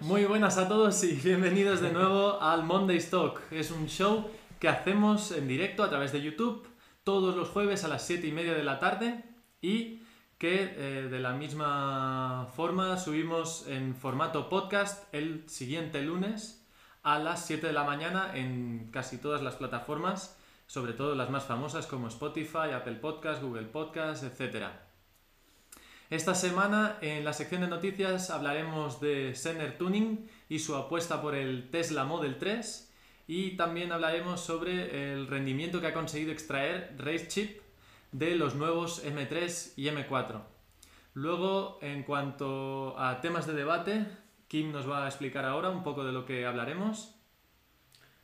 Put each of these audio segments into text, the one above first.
Muy buenas a todos y bienvenidos de nuevo al Monday Stock. Es un show que hacemos en directo a través de YouTube todos los jueves a las 7 y media de la tarde y que eh, de la misma forma subimos en formato podcast el siguiente lunes a las 7 de la mañana en casi todas las plataformas, sobre todo las más famosas como Spotify, Apple Podcast, Google Podcast, etc. Esta semana en la sección de noticias hablaremos de Senner Tuning y su apuesta por el Tesla Model 3 y también hablaremos sobre el rendimiento que ha conseguido extraer RaceChip de los nuevos M3 y M4. Luego, en cuanto a temas de debate, Kim nos va a explicar ahora un poco de lo que hablaremos.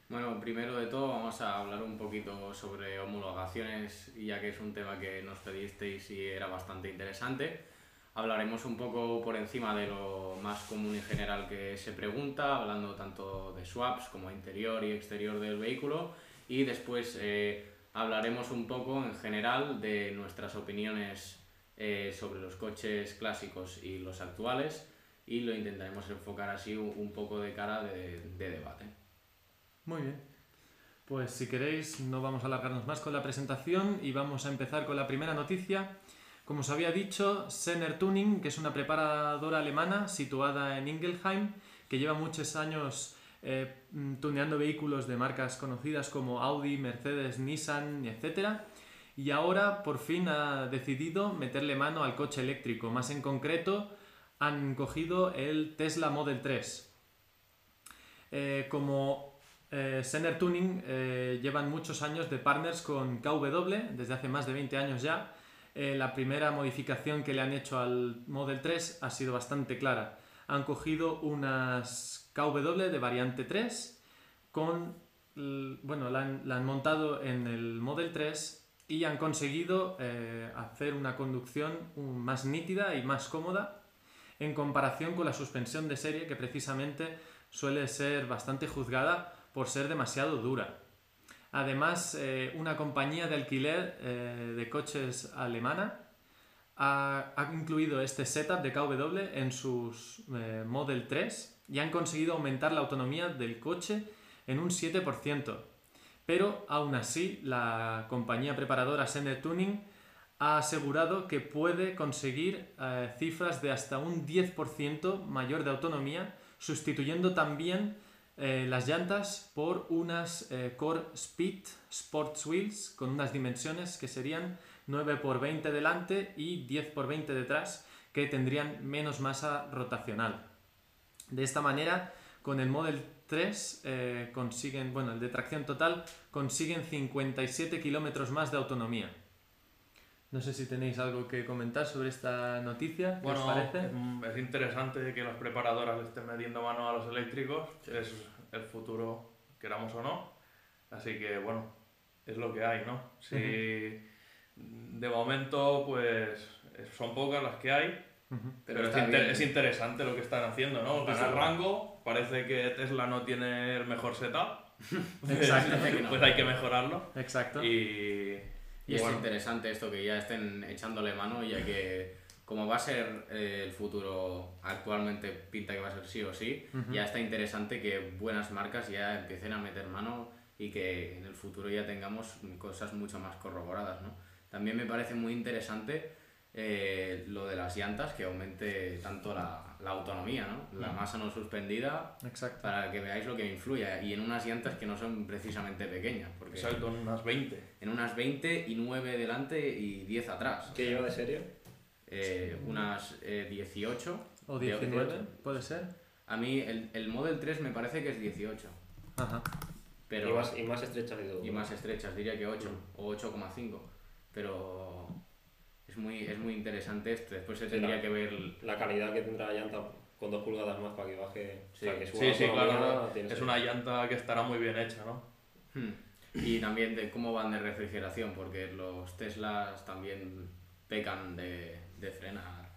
Bueno, primero de todo vamos a hablar un poquito sobre homologaciones, ya que es un tema que nos pedisteis y era bastante interesante. Hablaremos un poco por encima de lo más común y general que se pregunta, hablando tanto de swaps como interior y exterior del vehículo. Y después eh, hablaremos un poco en general de nuestras opiniones eh, sobre los coches clásicos y los actuales y lo intentaremos enfocar así un, poco de cara de, de debate. Muy bien. Pues si queréis, no vamos a alargarnos más con la presentación y vamos a empezar con la primera noticia. Como os había dicho, Senner Tuning, que es una preparadora alemana situada en Ingelheim, que lleva muchos años eh, tuneando vehículos de marcas conocidas como Audi, Mercedes, Nissan, etc. Y ahora por fin ha decidido meterle mano al coche eléctrico. Más en concreto, han cogido el Tesla Model 3. Eh, como eh, Senner Tuning eh, llevan muchos años de partners con KW, desde hace más de 20 años ya, eh, la primera modificación que le han hecho al Model 3 ha sido bastante clara. Han cogido unas KW de variante 3 con, bueno, la han, montado en el Model 3 y han conseguido eh, hacer una conducción um, más nítida y más cómoda en comparación con la suspensión de serie que precisamente suele ser bastante juzgada por ser demasiado dura. Además, eh, una compañía de alquiler eh, de coches alemana ha, incluido este setup de KW en sus eh, Model 3 y han conseguido aumentar la autonomía del coche en un 7%. Pero aún así, la compañía preparadora Sender Tuning ha asegurado que puede conseguir cifras de hasta un 10% mayor de autonomía, sustituyendo también eh, las llantas por unas eh, Core Speed Sports Wheels con unas dimensiones que serían 9x20 delante y 10x20 detrás, que tendrían menos masa rotacional. De esta manera, con el Model 3 eh, consiguen, bueno, el de tracción total, consiguen 57 kilómetros más de autonomía. No sé si tenéis algo que comentar sobre esta noticia. ¿Qué Bueno, os parece? es interesante que las preparadoras le estén metiendo mano a los eléctricos, es el futuro, queramos o no. Así que bueno, es lo que hay, ¿no? Si de momento, pues son pocas las que hay, Ujú. pero, es, inter- bien. es interesante lo que están haciendo, ¿no? Pues Ganar sí. rango, parece que Tesla no tiene el mejor setup, Exacto. No. pues hay que mejorarlo. Exacto. Y, Y es bueno, interesante esto que ya estén echándole mano, ya que como va a ser eh, el futuro, actualmente pinta que va a ser sí o sí, Ujú. ya está interesante que buenas marcas ya empiecen a meter mano y que en el futuro ya tengamos cosas mucho más corroboradas, ¿no? También me parece muy interesante eh, lo de las llantas, que aumente tanto la, la autonomía, ¿no? La masa no suspendida, Exacto. para que veáis lo que influye. Y en unas llantas que no son precisamente pequeñas, porque exacto, en unas 20. en unas 20 y 9 delante y 10 atrás. ¿Qué lleva de serie? Eh, unas eh, 18. O de- 19, puede ser. A mí el, el Model 3 me parece que es 18. Ajá. Pero, y, más, y más estrecha que todo. y más estrechas, diría que 8 o 8,5. Pero es muy, es muy interesante esto. Después se tendría la- que ver La calidad que tendrá la llanta con dos pulgadas más para que baje. Sí. o sea, que suba Sí, sí, claro, es una llanta que estará muy bien hecha, ¿no? Hmm. Y también de cómo van de refrigeración, porque los Teslas también pecan de, de frenar.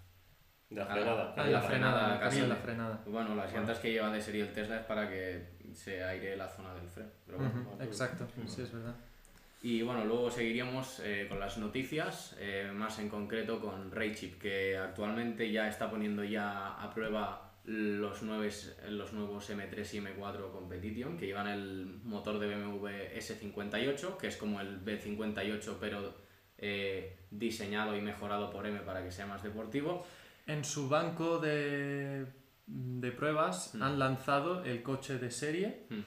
De la Ah, frenada. ah, Ah, la frenada, frenada, casi la frenada. Bueno, las llantas que lleva de serie el Tesla es para que se aire la zona del freno. Pero bueno, Ujú, Exacto, sí, es verdad. Y bueno, luego seguiríamos eh, con las noticias, eh, más en concreto con RayChip, que actualmente ya está poniendo ya a prueba los, nueves- los nuevos M3 y M4 Competition, que llevan el motor de BMW S58, que es como el B58, pero eh, diseñado y mejorado por M para que sea más deportivo. En su banco de, de pruebas Mm. han lanzado el coche de serie. Mm.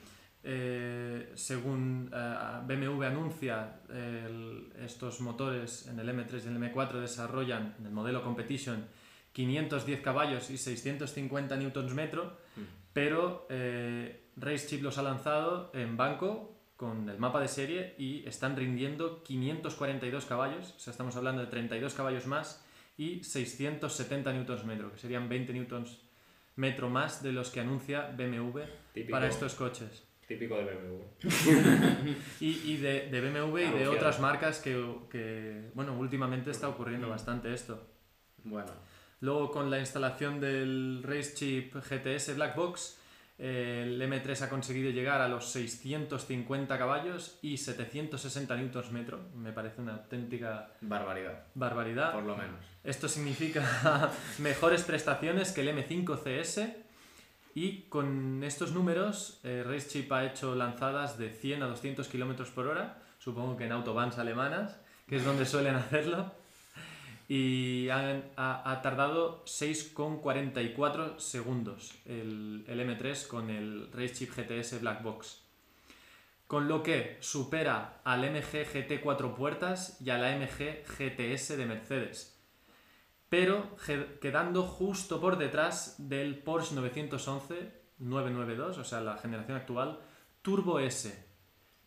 Eh, según eh, BMW anuncia, el- estos motores en el M3 y el M4 desarrollan en el modelo Competition 510 caballos y 650 newtons metro, Mm. pero eh, Racechip los ha lanzado en banco con el mapa de serie y están rindiendo 542 caballos, o sea, estamos hablando de 32 caballos más y 670 newtons metro, que serían 20 newtons metro más de los que anuncia BMW Típico, para estos coches. Típico de BMW. Y, y de, de BMW y de otras marcas que, que, bueno, últimamente está ocurriendo Mm. bastante esto. Bueno, Luego con la instalación del Race Chip GTS Black Box, eh, el M3 ha conseguido llegar a los 650 caballos y 760 newtons metro. Me parece una auténtica barbaridad, barbaridad. por lo menos. Esto significa mejores prestaciones que el M5 CS y con estos números eh, ha hecho lanzadas de 100 a 200 km por hora, supongo que en autobahns alemanas, que es donde suelen hacerlo, y ha, tardado 6,44 segundos el, el M3 con el RaceChip GTS Black Box. Con lo que supera al MG GT 4 puertas y a la MG GTS de Mercedes pero quedando justo por detrás del Porsche 911 992, o sea, la generación actual, Turbo S,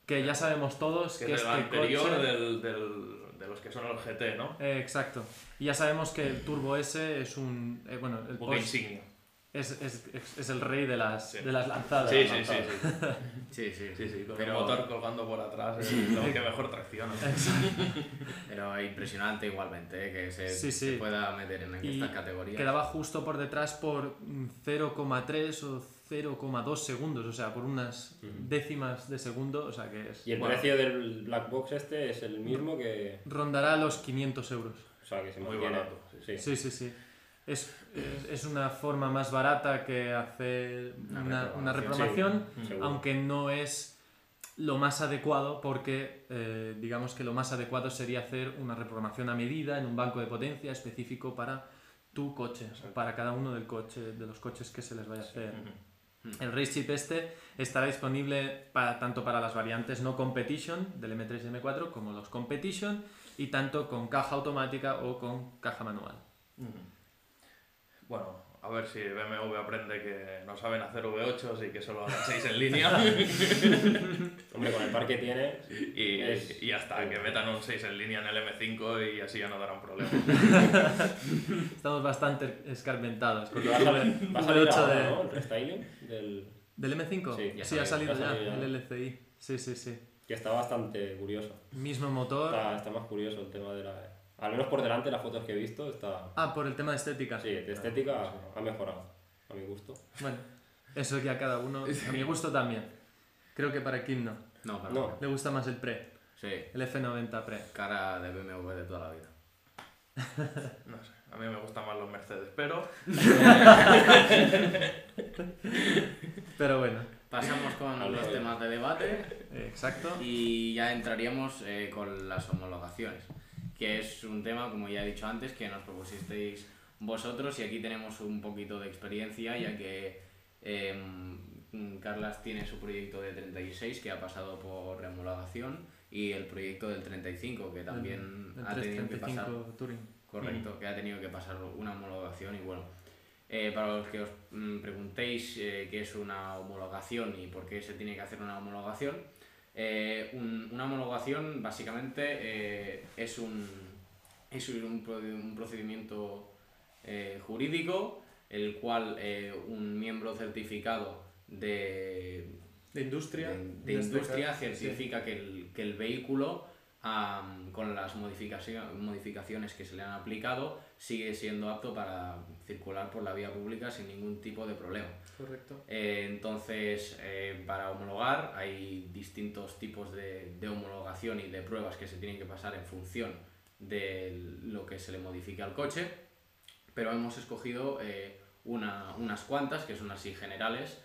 que ya sabemos todos Que que, es el este anterior coche... del, del- de los que son el GT, ¿no? Eh, exacto. Y ya sabemos que el Turbo S es un... eh, bueno, el Porsche insignia. Es, es, es- el rey de las, Sí. de las lanzadas. Sí, sí, sí, sí. Sí, sí, Sí, sí, con Pero- el motor colgando por atrás es lo que mejor tracciona. Pero impresionante igualmente, ¿eh? que se, Sí, sí. se pueda meter en Y esta categoría. Quedaba justo por detrás por mm, 0,3 o 0,2 segundos, o sea, por unas décimas de segundo, o sea que es... Y el bueno, precio del Black Box este es el mismo que... rondará los 500 euros. O sea, que se Muy mantiene. barato. Sí, sí, sí. Es, es, una forma más barata que hacer Una una, una reprogramación. seguro. aunque no es lo más adecuado porque eh, digamos que lo más adecuado sería hacer una reprogramación a medida en un banco de potencia específico para tu coche, Exacto. para cada uno del coche, de los coches que se les vaya a hacer. Ujú. El Race Chip este estará disponible para, tanto para las variantes no Competition del M3 y M4 como los Competition y tanto con caja automática o con caja manual. Bueno, a ver si BMW aprende que no saben hacer V8 y que solo hacen 6 en línea. Hombre, con el par que tiene... Y, Es- y ya está, que metan un 6 en línea en el M5 y así ya no darán problema. Estamos bastante escarmentados con Porque el va a salir, va a salir V8 ahora, de- ¿no? El restyling del... ¿Del M5? Sí, ya sí ha salido ya el LCI. Sí, sí, sí. Que está bastante curioso. Mismo motor. Está, está más curioso el tema de la... Al menos por delante, las fotos que he visto, está... Ah, por el tema de estética. Sí, de estética ha mejorado, a mi gusto. Bueno, eso ya cada uno. A mi gusto también. Creo que para Kim no. No, pero No. Le gusta más el Pre, Sí, el F90 Pre. cara de BMW de toda la vida. No sé, a mí me gustan más los Mercedes, pero Pero bueno, Pasamos con Habla los temas de debate exacto. y ya entraríamos eh, con las homologaciones, que es un tema, como ya he dicho antes, que nos propusisteis vosotros y aquí tenemos un poquito de experiencia, ya que em, Carlas tiene su proyecto de 36 que ha pasado por remologación y el proyecto del 35 que también El ha tenido que pasar 335 Touring. Correcto, que ha tenido que pasar una homologación y bueno, eh, para los que os mm, preguntéis eh, qué es una homologación y por qué se tiene que hacer una homologación, eh, un- una homologación básicamente eh, es, un, es un, un procedimiento eh, jurídico el cual eh, un miembro certificado de, De industria. de, industria sí. certifica que, el, que el vehículo, con las modificaci- modificaciones que se le han aplicado, sigue siendo apto para circular por la vía pública sin ningún tipo de problema. Correcto. Eh, entonces, eh, para homologar hay distintos tipos de, de homologación y de pruebas que se tienen que pasar en función de lo que se le modifique al coche, pero hemos escogido eh, una, unas cuantas, que son así generales,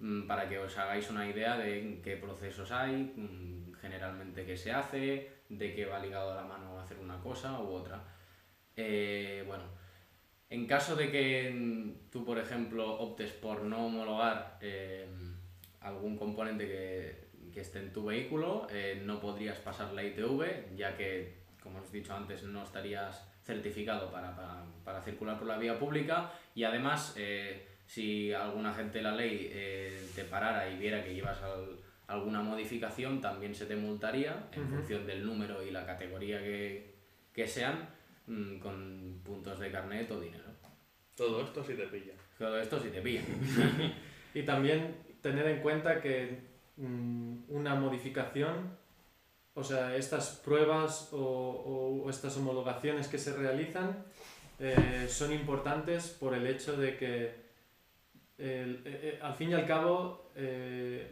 mm, para que os hagáis una idea de qué procesos hay, mm, generalmente qué se hace, de qué va ligado a la mano hacer una cosa u otra. Eh, bueno, en caso de que tú, por ejemplo, optes por no homologar eh, algún componente que, que esté en tu vehículo, eh, no podrías pasar la ITV, ya que, como os he dicho antes, no estarías certificado para, para, para circular por la vía pública y además, eh, si alguna agente de la ley te parara y viera que llevas al- alguna modificación, también se te multaría en función del número y la categoría que, que sean, mm, con puntos de carnet o dinero. Todo esto sí te pilla. Todo esto si te pillan. Y también tener en cuenta que mm, una modificación, o sea, estas pruebas o, o- o estas homologaciones que se realizan eh, son importantes por el hecho de que eh, eh, al fin y al cabo eh,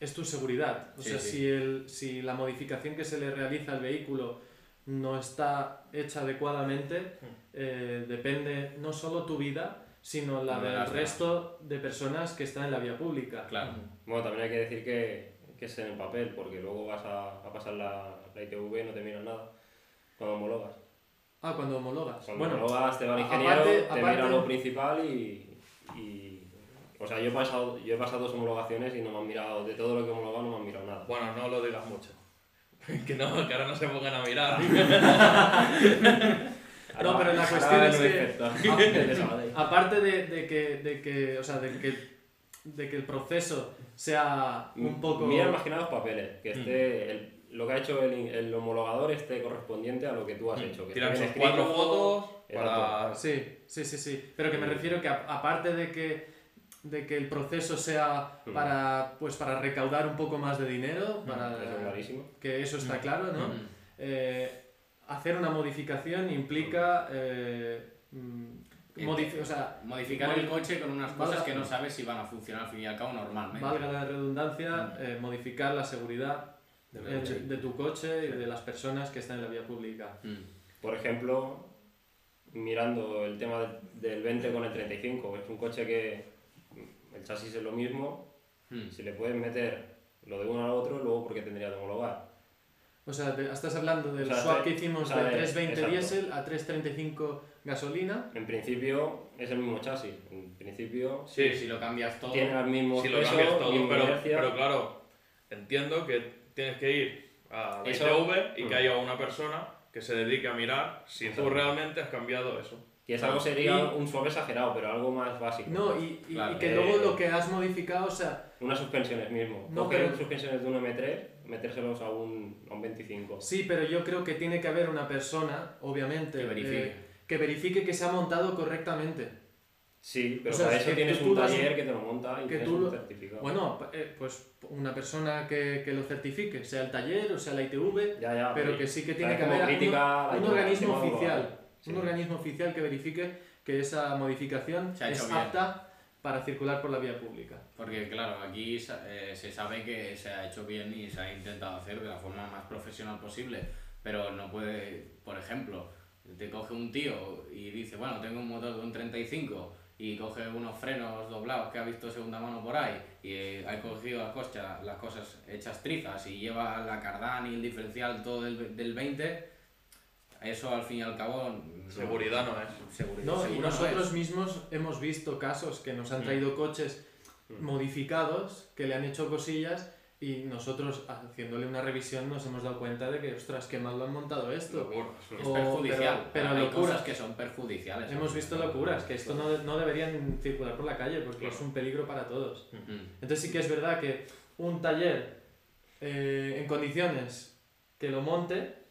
es tu seguridad. O Sí, sea, sí. Si, el, si la modificación que se le realiza al vehículo no está hecha adecuadamente, eh, depende no solo tu vida, sino la No, de del resto de personas que están en la vía pública. Claro. Bueno, también hay que decir que, que es en el papel, porque luego vas a, a pasar la, la ITV y no te miran nada cuando homologas. Ah, cuando homologas. Cuando bueno, homologas te va el a- ingeniero, aparte- te aparte- mira lo principal y, y- O sea, yo he, pasado, yo he pasado dos homologaciones y no me han mirado, de todo lo que he homologado no me han mirado nada. Bueno, no lo digas mucho. que no, que ahora no se pongan a mirar. No, pero la cuestión es que- Sabadell. aparte de, de que, de que, o sea, de que, de que el proceso sea un poco... Mira más que nada los papeles, que esté el- lo que ha hecho el, el homologador esté correspondiente a lo que tú has hecho. Que cuatro fotos para... Sí, sí, sí, sí. Pero que me refiero que a- aparte de que, de que el proceso sea Mm. para, pues, para recaudar un poco más de dinero, para, Eso que eso está claro, ¿no? Mm. Eh, hacer una modificación implica... eh, mm, modifi- o sea, Modificar Modi- el coche con unas Valga- cosas que no sabes si van a funcionar al fin y al cabo normalmente. valga la redundancia, eh, modificar la seguridad eh, coche. de tu coche y de las personas que están en la vía pública. Mm. Por ejemplo, mirando el tema del- del 20 con el 35, es un coche que el chasis es lo mismo, Mm. si le puedes meter lo de uno al otro, luego porque tendría que homologar. O sea, te- estás hablando del O sea, swap te- que hicimos o sea, de de- 320 exacto. diésel a 335 gasolina. En principio es el mismo chasis, en principio Sí, si lo cambias todo. tiene el mismo si lo peso, cambias todo, pero, claro, entiendo que tienes que ir a la ITV y que Mm. haya una persona que se dedique a mirar si tú realmente has cambiado eso. Que es algo sería Y- un suave exagerado, pero algo más básico. No, y, y- Claro. y que Eh, luego lo que has modificado, o sea, Unas suspensiones mismo. No, Coger pero- suspensiones de un M3, metérselos a un, a un 25. sí, pero yo creo que tiene que haber una persona, obviamente, Que verifique. eh, que verifique que se ha montado correctamente. Sí, pero O sea, para es eso que tienes tú un un- taller que te lo monta y que tienes tú un lo- certificado. Bueno, eh, pues una persona que, que lo certifique, sea el taller o sea la ITV, ya, ya, pero que sí que o sea, tiene que haber un, un organismo oficial. Sí. un organismo oficial que verifique que esa modificación Se ha hecho es bien. apta para circular por la vía pública. Porque claro, aquí eh, se sabe que se ha hecho bien y se ha intentado hacer de la forma más profesional posible, pero no puede, por ejemplo, te coge un tío y dice, bueno, tengo un motor de un 35 y coge unos frenos doblados que ha visto segunda mano por ahí y eh, ha cogido las cosas, las cosas hechas trizas y lleva la cardán y el diferencial todo del, del 20, eso al fin y al cabo... no- Seguridad no es. Seguro, No, y no nosotros es. mismos hemos visto casos que nos han Mm. traído coches Mm. modificados, que le han hecho cosillas y nosotros haciéndole una revisión nos hemos dado cuenta de que, ostras, qué mal lo han montado esto. Locura. Es o- perjudicial, pero- pero hay locuras. cosas que son perjudiciales. Hemos visto locuras, que esto no, no deberían circular por la calle porque es un peligro para todos. Mm. Entonces sí que es verdad que un taller eh, en condiciones que lo monte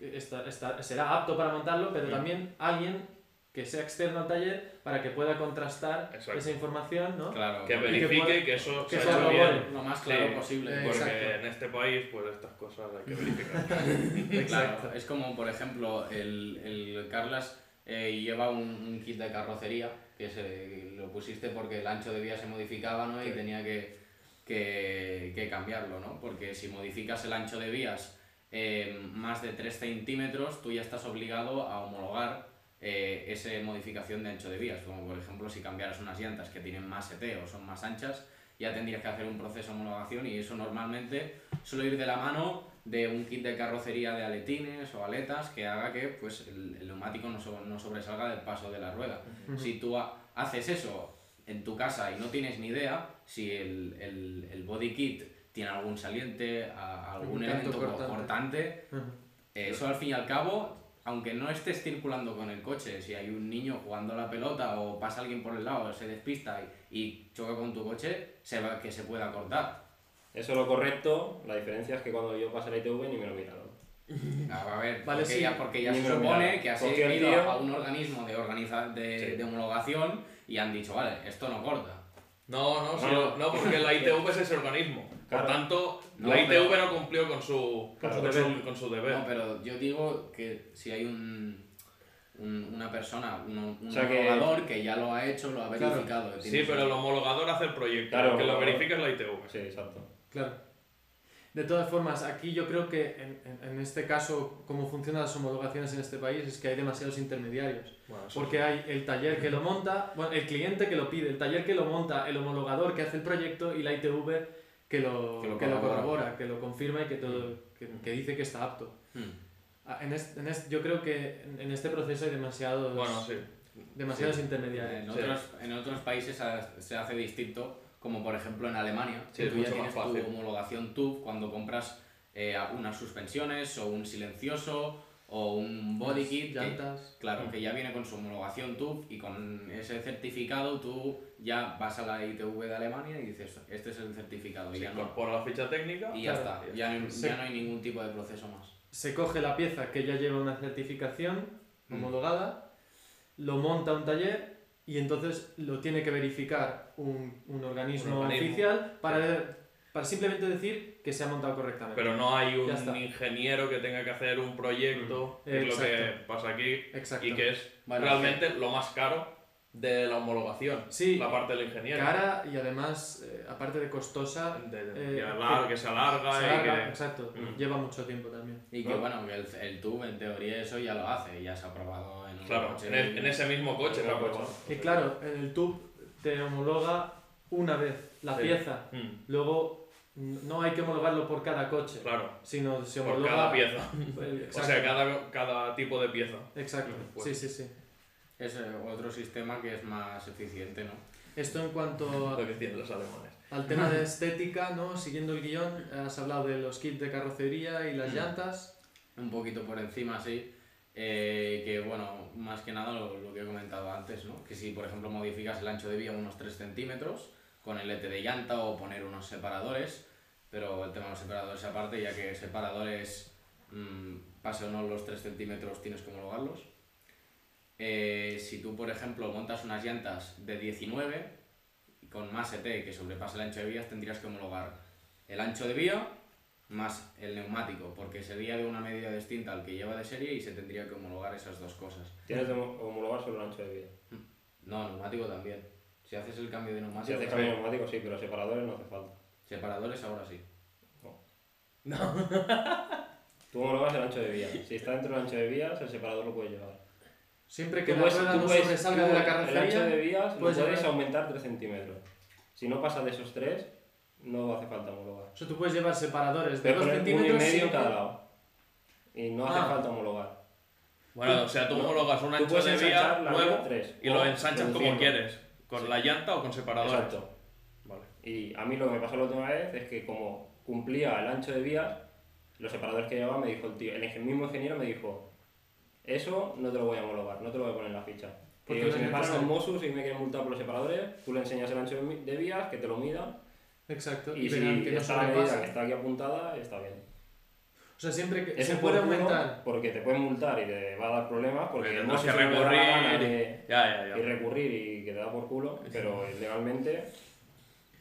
está- está- será apto para montarlo, pero Mm. también alguien que sea externo al taller para que pueda contrastar Exacto. esa información, ¿no? Claro, Que verifique pueda- que eso que se se ha hecho corrobore. bien. lo más claro Sí, posible. Porque Exacto. en este país, pues estas cosas hay que verificar. Claro, es como, por ejemplo, el, el Carlas eh, lleva un, un kit de carrocería que se, lo pusiste porque el ancho de vía se modificaba ¿no? y Sí. tenía que, que, que cambiarlo, ¿no? Porque si modificas el ancho de vías eh, más de 3 centímetros, tú ya estás obligado a homologar eh, esa modificación de ancho de vías. Como por ejemplo, si cambiaras unas llantas que tienen más ET o son más anchas, ya tendrías que hacer un proceso de homologación y eso normalmente suele ir de la mano de un kit de carrocería de aletines o aletas que haga que pues, el, el neumático no, so- no sobresalga del paso de la rueda. Ujú. Si tú ha- haces eso en tu casa y no tienes ni idea si el, el, el body kit tiene algún saliente, a- algún elemento cortante. cortante, eh, eso al fin y al cabo, aunque no estés circulando con el coche, si hay un niño jugando a la pelota o pasa alguien por el lado, se despista y, y choca con tu coche, se va, que se pueda cortar. Eso es lo correcto, la diferencia es que cuando yo pasé la ITV ni me lo miraron. A ver, Vale, porque, sí. ya, porque ya Ni se supone que has ido a un organismo de, organiza de, Sí. de homologación y han dicho, vale, esto no corta. No, no, sí, No. no, porque la ITV es ese organismo. Por tanto, No, la ITV pero- no cumplió con su, Claro. con su, con su deber. No, pero yo digo que si hay un, un- una persona, un, un O sea que- homologador que... ya lo ha hecho, lo ha Claro. verificado. Sí, pero el homologador hace el proyecto. Claro, el que lo verifica es la ITV. Sí, exacto. Claro. De todas formas, aquí yo creo que en, en- en este caso, cómo funcionan las homologaciones en este país es que hay demasiados intermediarios. Bueno, Porque hay el taller que lo monta, bueno, el cliente que lo pide, el taller que lo monta, el homologador que hace el proyecto y la ITV que lo, Que lo que lo corrobora. que lo confirma y que, todo, que, que dice que está apto. Hmm. En este, en este- yo creo que en, en este proceso hay demasiados, Bueno, sí. demasiados Sí. intermediarios. En Sí. otros, en otros países se hace distinto, como por ejemplo en Alemania, Sí, que es tú ya tienes tu homologación TÜV cuando compras eh, unas suspensiones o un silencioso o un body Las kit. que- llantas. claro, que ya viene con su homologación TÜV y con ese certificado tú ya vas a la ITV de Alemania y dices, este es el certificado y Se ya no. incorpora la ficha técnica. Y ya Claro. está, ya, no- ya hay ningún tipo de proceso más. se coge la pieza que ya lleva una certificación Mm. homologada, lo monta un taller y entonces lo tiene que verificar un, un organismo Un organismo. oficial para, para simplemente decir que se ha montado correctamente. Pero no hay un ingeniero que tenga que hacer un proyecto, Mm. que es lo que pasa aquí, Exacto. y que es realmente lo más caro de la homologación. Sí, La parte del ingeniero. cara y además, eh, aparte de costosa, De- Eh, que, se alarga se y alarga, que... exacto, Mm. lleva mucho tiempo también. Y que bueno, que el, el TÜV en teoría eso ya lo hace, ya se ha probado en un Claro, coche en, el- en ese mismo coche. El coche. Y claro, en el tube te homologa una vez la Sí. pieza, Mm, luego no hay que homologarlo por cada coche, claro, sino se por homologa cada pieza. O Exacto, sea, cada, cada tipo de pieza. exacto. Mm, pues. Sí, sí, sí. Es eh, otro sistema que es más eficiente, ¿no? Esto en cuanto Lo que tienen los alemanes. al tema de estética, ¿no? Siguiendo el guion, has hablado de los kits de carrocería y las Mm. llantas. Un poquito por encima, sí. Eh, que bueno, más que nada lo, lo que he comentado antes, ¿no? Que si por ejemplo modificas el ancho de vía unos 3 centímetros con el ET de llanta o poner unos separadores, pero el tema de los separadores aparte, ya que separadores mm, pase o no los 3 centímetros tienes que homologarlos. Eh, si tú por ejemplo montas unas llantas de 19 y con más ET que sobrepase el ancho de vías, tendrías que homologar el ancho de vía más el neumático, porque sería de una medida distinta al que lleva de serie y se tendría que homologar esas dos cosas. Tienes que homologar solo el ancho de vía. No, neumático también. Si haces el cambio de Si neumático, haces cambio neumático, sí, pero separadores no hace falta. separadores ahora sí. Tú homologas el ancho de vía. Si está dentro del ancho de vías, el separador lo puede llevar. Siempre que la puedes- rueda no puedes- sobresalga tú de la El ancho de carrocería, vías lo puedes llevar- aumentar 3 centímetros. Si no pasa de esos 3, no hace falta homologar. o sea, tú puedes llevar separadores de Pero 2 poner uno y centímetros. medio en cada lado. Y no hace Ah. falta homologar. Bueno, o sea, tú homologas un ancho de vía nuevo vía 3. y lo ensanchas como quieres. ¿Con Sí. la llanta o con separadores? Exacto. Vale. Y a mí lo que me pasó la última vez es que como cumplía el ancho de vías, los separadores que llevaba me dijo el tío, el mismo ingeniero me dijo, eso no te lo voy a homologar, no te lo voy a poner en la ficha. Y Porque digo, no si me necesario. Mosus y me quieren multar por los separadores, tú le enseñas el ancho de, vías, que te lo mida, Exacto, y, y, si que no está la medida que está aquí apuntada, está bien. O sea, siempre que Ese se puede aumentar. Porque te pueden multar y te va a dar problemas, porque Mosus que recurrir. de- Ya, ya, y ya. recurrir y que te da por culo, pero legalmente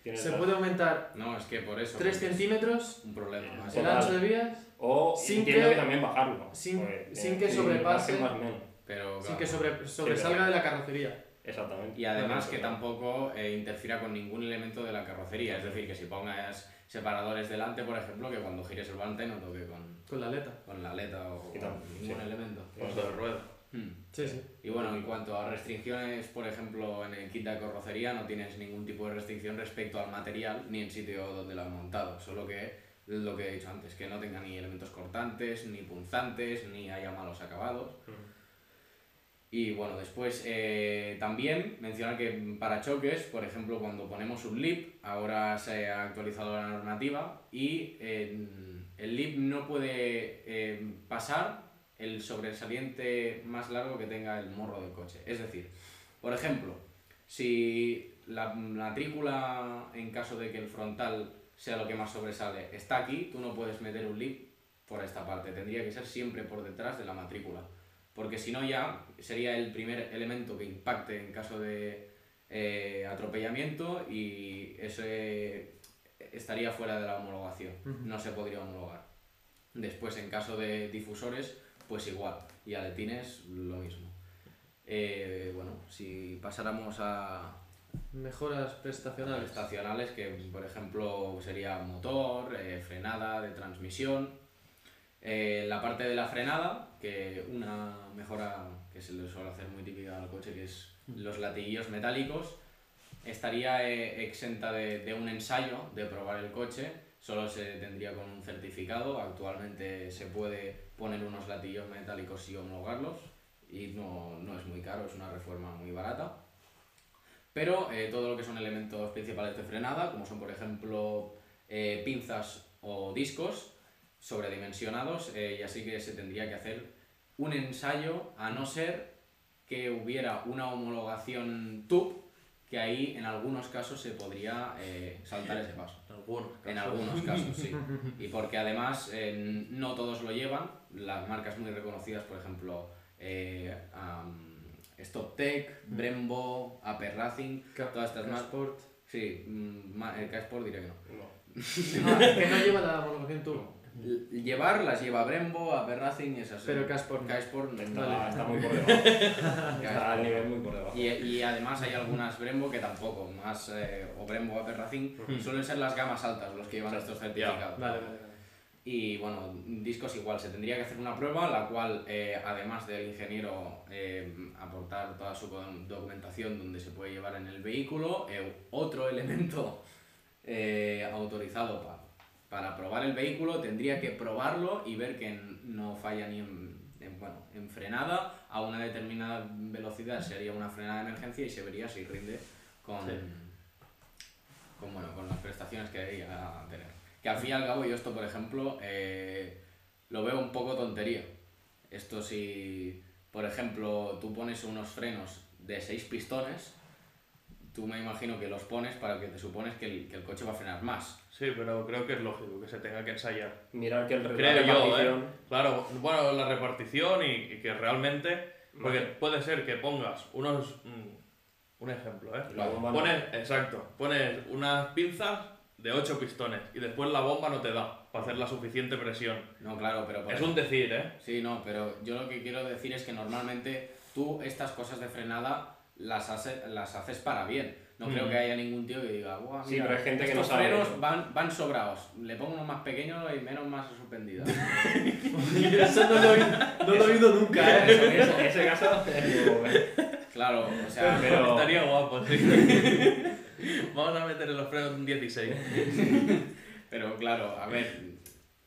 Se puede aumentar No, es que por eso. 3 porque es centímetros Un problema más. el ancho de vías O Sin entiendo que- que, también bajarlo. sin- pues, sin eh, que sobrepase- más o menos. Pero, sin que sobre- sobresalga de la carrocería. Exactamente. Y además que tampoco eh, interfiera con ningún elemento de la carrocería. Es decir, que si pongas separadores delante, por ejemplo, que cuando gires el volante no toque con, Con la aleta. con la aleta o con ningún sí. elemento. Paso de rueda. Hmm. Sí, sí. Y bueno, en cuanto a restricciones, por ejemplo, en el kit de carrocería no tienes ningún tipo de restricción respecto al material ni el sitio donde lo han montado, solo que lo que he dicho antes, que no tenga ni elementos cortantes, ni punzantes, ni haya malos acabados. Y bueno, después eh, también mencionar que para choques, por ejemplo, cuando ponemos un lip, ahora se ha actualizado la normativa y eh, el lip no puede eh, pasar el sobresaliente más largo que tenga el morro del coche. Es decir, por ejemplo, si la matrícula, en caso de que el frontal sea lo que más sobresale, está aquí, tú no puedes meter un lip por esta parte, tendría que ser siempre por detrás de la matrícula. Porque si no ya sería el primer elemento que impacte en caso de eh, atropellamiento y ese estaría fuera de la homologación, no se podría homologar. Después, en caso de difusores, pues igual, y aletines lo mismo. Eh, bueno, si pasáramos a mejoras prestacionales. Prestacionales que, por ejemplo, sería motor, eh, frenada de transmisión, eh, la parte de la frenada, que una mejora que se le suele hacer muy típica al coche, que es los latillos metálicos, estaría eh, exenta de, de, un ensayo de probar el coche, solo se tendría con un certificado. Actualmente se puede poner unos latillos metálicos y homologarlos, y no, no es muy caro, es una reforma muy barata. Pero eh, todo lo que son elementos principales de frenada, como son por ejemplo pinzas o discos, sobredimensionados eh, y así que se tendría que hacer un ensayo a no ser que hubiera una homologación TUP que ahí en algunos casos se podría eh, saltar ese paso. En algunos casos, sí. Y porque además eh, no todos lo llevan, las marcas muy reconocidas, por ejemplo, eh, Stop Tech, mm. Brembo, Aper Racing, todas estas marcas. Sí, mm, el K-Sport diré que no. Ah, que no lleva la homologación TUP. Llevar las lleva Brembo, a Racing y esas. Pero Casport Casport está, está, muy por debajo. está al nivel muy por debajo. Y, y, además hay algunas Brembo que tampoco, más eh, o Brembo a Racing, suelen ser las gamas altas los que llevan estos certificados. Vale, vale, Y bueno, discos igual, se tendría que hacer una prueba, la cual eh, además del ingeniero eh, aportar toda su documentación donde se puede llevar en el vehículo, otro elemento autorizado para para probar el vehículo tendría que probarlo y ver que no falla ni en, bueno, en frenada. A una determinada velocidad sería una frenada de emergencia y se vería si rinde con, con, bueno, con las prestaciones que debería tener. Que al fin y al cabo yo esto, por ejemplo, eh, lo veo un poco tontería. Esto si, por ejemplo, tú pones unos frenos de 6 pistones, tú me imagino que los pones para que te supones que el, que el coche va a frenar más. Sí, pero creo que es lógico que se tenga que ensayar. Mirar que el Creo yo, ¿eh? Claro, bueno, la repartición y, que realmente. Porque puede ser que pongas unos. Mm, un ejemplo, ¿eh? pones, exacto, pones unas pinzas de 8 pistones y después la bomba no te da para hacer la suficiente presión. No, claro, pero. Es un decir, ¿eh? Sí, no, pero yo lo que quiero decir es que normalmente tú estas cosas de frenada las, hace, las haces para bien no creo mm. que haya ningún tío que diga, Buah, sí, pero hay gente que no sabe frenos van, van sobrados. Le pongo uno más pequeño y menos más suspendido. eso no lo, he, oído nunca, ¿eh? Eso, ese caso Claro, o sea, pero... estaría guapo, sí. Vamos a meter los frenos un 16. pero claro, a ver,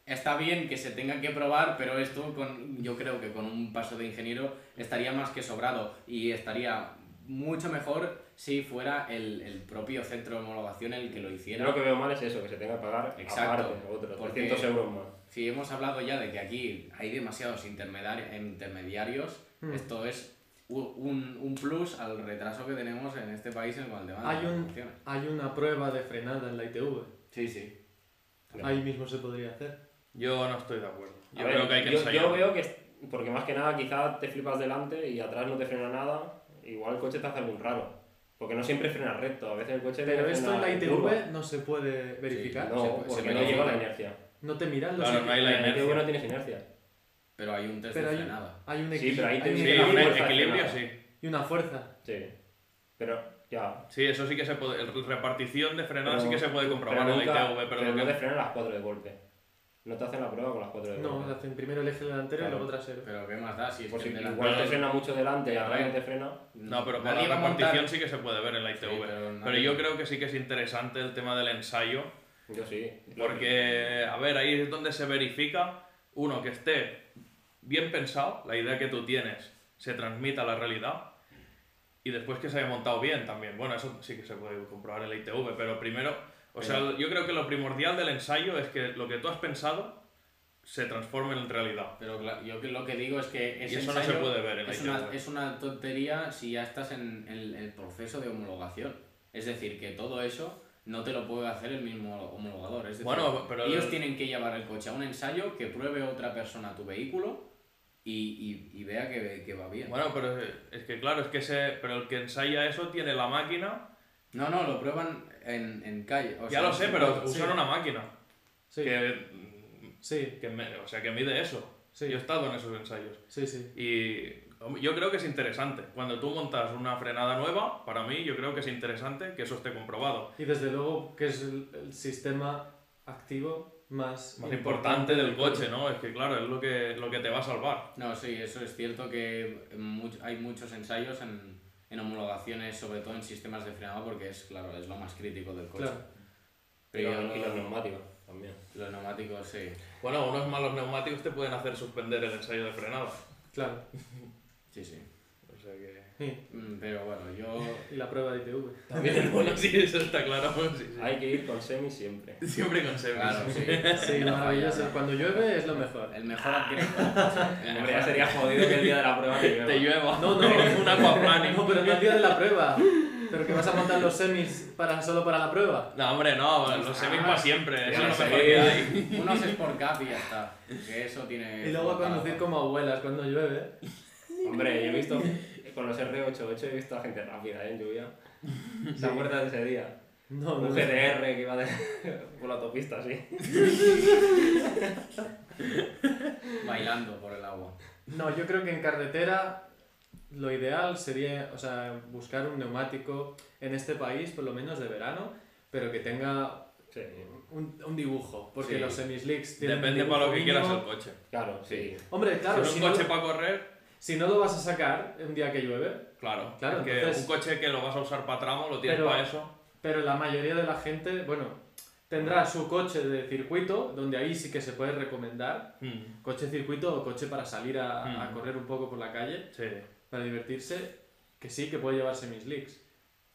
está bien que se tenga que probar, pero esto con, yo creo que con un paso de ingeniero estaría más que sobrado y estaría mucho mejor si fuera el, el, propio centro de homologación el que lo hiciera. lo que veo mal es eso, que se tenga que pagar Exacto, aparte, otros 300 euros más. Si hemos hablado ya de que aquí hay demasiados intermediarios, hmm. esto es un, un, plus al retraso que tenemos en este país en el tema hay un, Hay una prueba de frenada en la ITV. Sí, sí. Ahí mismo se podría hacer. Yo no estoy de acuerdo. Yo creo que hay que yo, yo veo que, porque más que nada quizá te flipas delante y atrás no te frena nada, igual el coche te hace algún raro. Porque no siempre frena recto, a veces el coche... Pero esto en la ITV no se puede verificar. no, porque no lleva la inercia. No te miran los... Claro, no hay la inercia. ITV no tienes inercia. Pero hay un test de frenada. Hay un sí, pero ahí te sí, un equilibrio, sí. Y una fuerza. Sí. Pero ya. Sí, eso sí que se puede. Repartición de frenada sí que se puede comprobar en la ITV, pero, pero no te frenan las cuatro de golpe. No te hacen la prueba con las cuatro de No, golpe. hacen primero el eje delantero Claro. y luego trasero. Pero ¿qué más da? Si es Por que si el igual te frena mucho delante y atrás a no te frena. No, pero Nadie la repartición sí que se puede ver en la ITV. Sí, pero pero, yo creo que sí que es interesante el tema del ensayo, Yo sí. porque, a ver, ahí es donde se verifica, uno, que esté bien pensado, la idea que tú tienes se transmita a la realidad, y después que se haya montado bien también. Bueno, eso sí que se puede comprobar en la ITV, pero primero, o sea, yo creo que lo primordial del ensayo es que lo que tú has pensado se transforme en realidad. Pero yo lo que digo es que ese Y eso no se puede ver en la es una, ITV. es una tontería si ya estás en, el- el proceso de homologación. Es decir, que todo eso no te lo puede hacer el mismo homologador. Es decir, Bueno, pero- ellos tienen que llevar el coche a un ensayo que pruebe otra persona tu vehículo y, y- y vea que, que va bien. Bueno, pero es que claro, es que ese, pero el que ensaya eso tiene la máquina, No, no, lo prueban en, en calle. o ya sea, lo sé, pero sí. usan una máquina Sí, que, sí, que me- o sea, que mide eso. Sí. Yo he estado en esos ensayos. sí, sí. Y yo creo que es interesante. Cuando tú montas una frenada nueva, para mí yo creo que es interesante que eso esté comprobado. Y desde luego que es el, el sistema activo más, Más importante del coche, ¿no? Es que claro, es lo que, lo que te va a salvar. No, sí, eso es cierto que much- hay muchos ensayos en, en homologaciones, sobre todo en sistemas de frenado, porque es, claro, es lo más crítico del coche. Claro. Y Pero los, y los neumáticos también. los neumáticos, sí. Bueno, unos malos neumáticos te pueden hacer suspender el ensayo de frenada. Claro. Sí, sí. O sea que... Sí. Mm, Pero bueno, yo... Y la prueba de ITV. También, bueno, sí, eso está claro. Sí, sí. Hay que ir con semi siempre. Siempre con semis. Claro, sí. Sí, No maravilloso. ¿no? Cuando llueve es lo mejor. El mejor. El Hombre, ya sería jodido que el día de la prueba te llueva. Te llueva. No, no. un aquaplaning. No, pero no el día de la prueba. Pero que vas a montar los semis para, solo para la prueba. No, hombre, no, los semis para siempre. Eso es mejor que hay. Unos Sport Cup y ya está. Que eso tiene... Y luego a conducir como abuelas cuando llueve. Hombre, yo he visto, con los R88 he visto a gente rápida ¿eh? en lluvia. ¿Se acuerdas de ese día? No, Un no. GTR que iba de, por la autopista, así. Bailando por el agua. No, yo creo que en carretera lo ideal sería, o sea, buscar un neumático en este país, por lo menos de verano, pero que tenga Sí, un, un dibujo, porque Sí. los semislicks tienen un Depende para lo que quieras el coche. claro, sí. Hombre, claro, si si, es un no, coche para correr, si no lo vas a sacar un día que llueve, claro. Claro, es que entonces- un coche que lo vas a usar para tramo, lo tienes Pero- para eso. pero la mayoría de la gente, bueno, tendrá su coche de circuito, donde ahí sí que se puede recomendar, Mm, coche circuito o coche para salir a, a Mm. correr un poco por la calle, sí. para divertirse, que sí que puede llevar semislicks.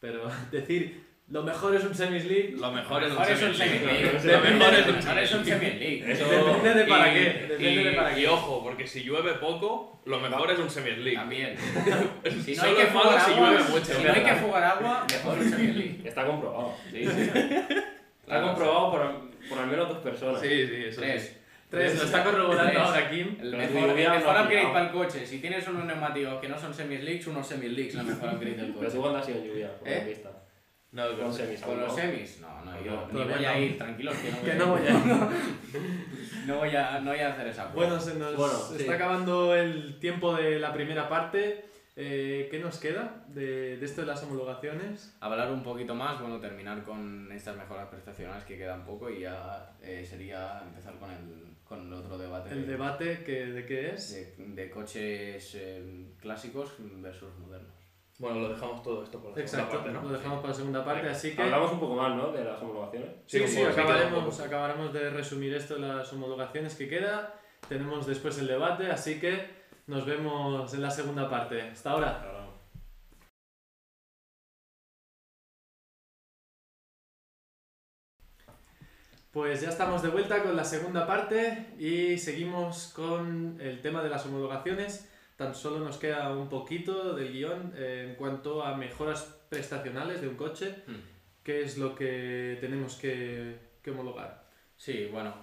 Pero decir, lo mejor es un semislick, Lo mejor es un Mejor es un semi-league. semi-league. Lo mejor es un semi-league. semi-league. Eso, depende de para Y- qué. Depende y, de para y qué. ojo, porque si llueve poco, lo mejor es un semi-league. También. Si no Solo hay que fugar si agua, llueve mucho. si no hay que fugar agua, mejor un semi-league. está comprobado. Sí, sí. Está Claro, comprobado por, por al menos dos personas. Sí, sí, eso sí. Tres. Tres, lo está corroborando Tres. ahora Kim. El Pero mejor, el mejor no ha upgrade pillado. para el coche. Si tienes unos neumáticos que no son semi-slicks, unos semi-leaks, la mejor upgrade del Pero coche. tú cuando has ido en lluvia, por ¿Eh? la pista. No, Con con- semis. ¿Con los semis? No, no, yo ni voy a ir, tranquilos que no voy Que a no ir. voy a... No voy a, no voy a hacer esa prueba. Bueno, se nos Bueno, está sí. acabando el tiempo de la primera parte. Eh, ¿Qué nos queda de, de esto de las homologaciones? Hablar un poquito más, bueno, terminar con estas mejoras prestacionales que quedan poco y ya eh, sería empezar con el, con el otro debate. El de- debate que, de qué es. de, de coches eh, clásicos versus modernos. Bueno, lo dejamos todo esto por la segunda parte, ¿no? lo dejamos para la segunda parte, así que... Hablamos un poco más, ¿no? De las homologaciones. Sí, Sí, acabaremos, acabaremos de resumir esto, las homologaciones que queda. Tenemos después el debate, así que nos vemos en la segunda parte. Hasta ahora. Ahora, Pues ya estamos de vuelta con la segunda parte y seguimos con el tema de las homologaciones. Tan solo nos queda un poquito del guion eh, en cuanto a mejoras prestacionales de un coche. ¿Qué es lo que tenemos que, que homologar? Sí, bueno.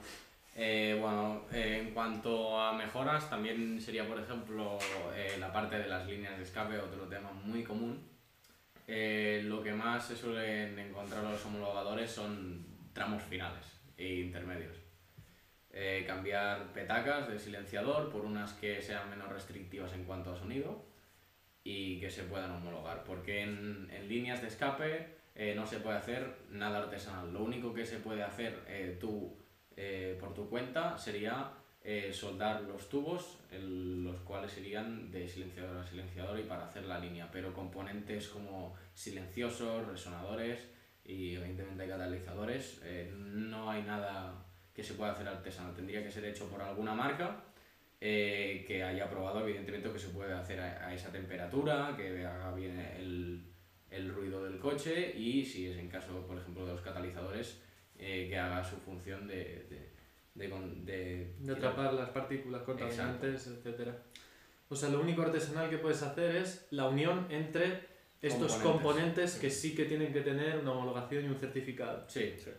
eh, bueno, eh, en cuanto a mejoras, también sería, por ejemplo, la parte de las líneas de escape, otro tema muy común. Lo que más se suelen encontrar los homologadores son tramos finales e intermedios. Eh, cambiar petacas de silenciador por unas que sean menos restrictivas en cuanto a sonido y que se puedan homologar, porque en, en líneas de escape eh, no se puede hacer nada artesanal. Lo único que se puede hacer, eh, tú eh, por tu cuenta sería eh, soldar los tubos, el- los cuales serían de silenciador a silenciador y para hacer la línea, pero componentes como silenciosos, resonadores y evidentemente catalizadores, eh, no hay nada que se pueda hacer artesanal, tendría que ser hecho por alguna marca eh, que haya probado evidentemente que se puede hacer a, a esa temperatura, que haga bien el, el ruido del coche y si es en caso, por ejemplo, de los catalizadores, eh, que haga su función de... de, de, con- de- De atrapar las partículas contaminantes, etcétera. O sea, lo único artesanal que puedes hacer es la unión entre estos Componentes. componentes que sí que tienen que tener una homologación y un certificado. Sí, Sí.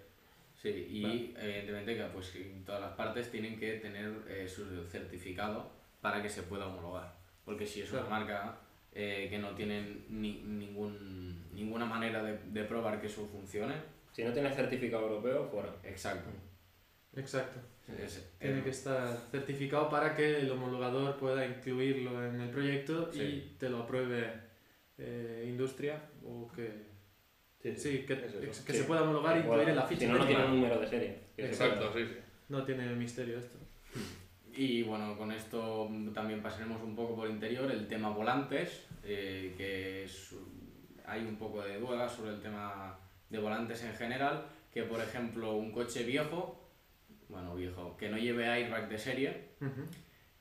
Sí, y evidentemente que pues, todas las partes tienen que tener eh, su certificado para que se pueda homologar. Porque si es Claro. una marca eh, que no tiene ni, ningún, ninguna manera de, de probar que eso funcione, Si no tienes certificado europeo, fuera. exacto. Exacto. Es- Tiene que estar certificado para que el homologador pueda incluirlo en el proyecto Sí. y te lo apruebe eh, industria o que, Sí, sí, que, es eso. que Sí. se pueda homologar e incluir en la ficha. Si no, no tiene un número de serie. Exacto, sí, sí. No tiene misterio esto. Y bueno, con esto también pasaremos un poco por interior el tema volantes, eh, que es- hay un poco de duda sobre el tema de volantes en general, que por ejemplo un coche viejo, bueno viejo, que no lleve airbag de serie,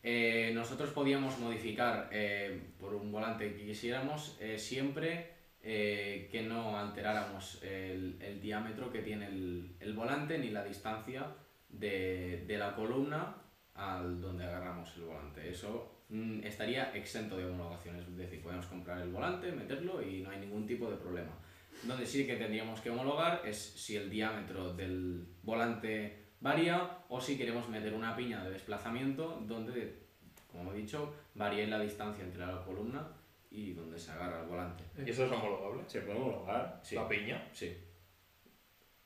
eh, nosotros podíamos modificar eh, por un volante que quisiéramos eh, siempre eh, que no alteráramos el, el diámetro que tiene el, el volante ni la distancia de, de la columna al donde agarramos el volante. Eso mm, estaría exento de homologaciones, es decir, podemos comprar el volante, meterlo y no hay ningún tipo de problema. Donde sí que tendríamos que homologar es si el diámetro del volante varía o si queremos meter una piña de desplazamiento donde, como he dicho, varíe la distancia entre la columna y donde se agarra el volante. ¿Y eso es homologable? Se puede homologar. Sí, La piña. sí.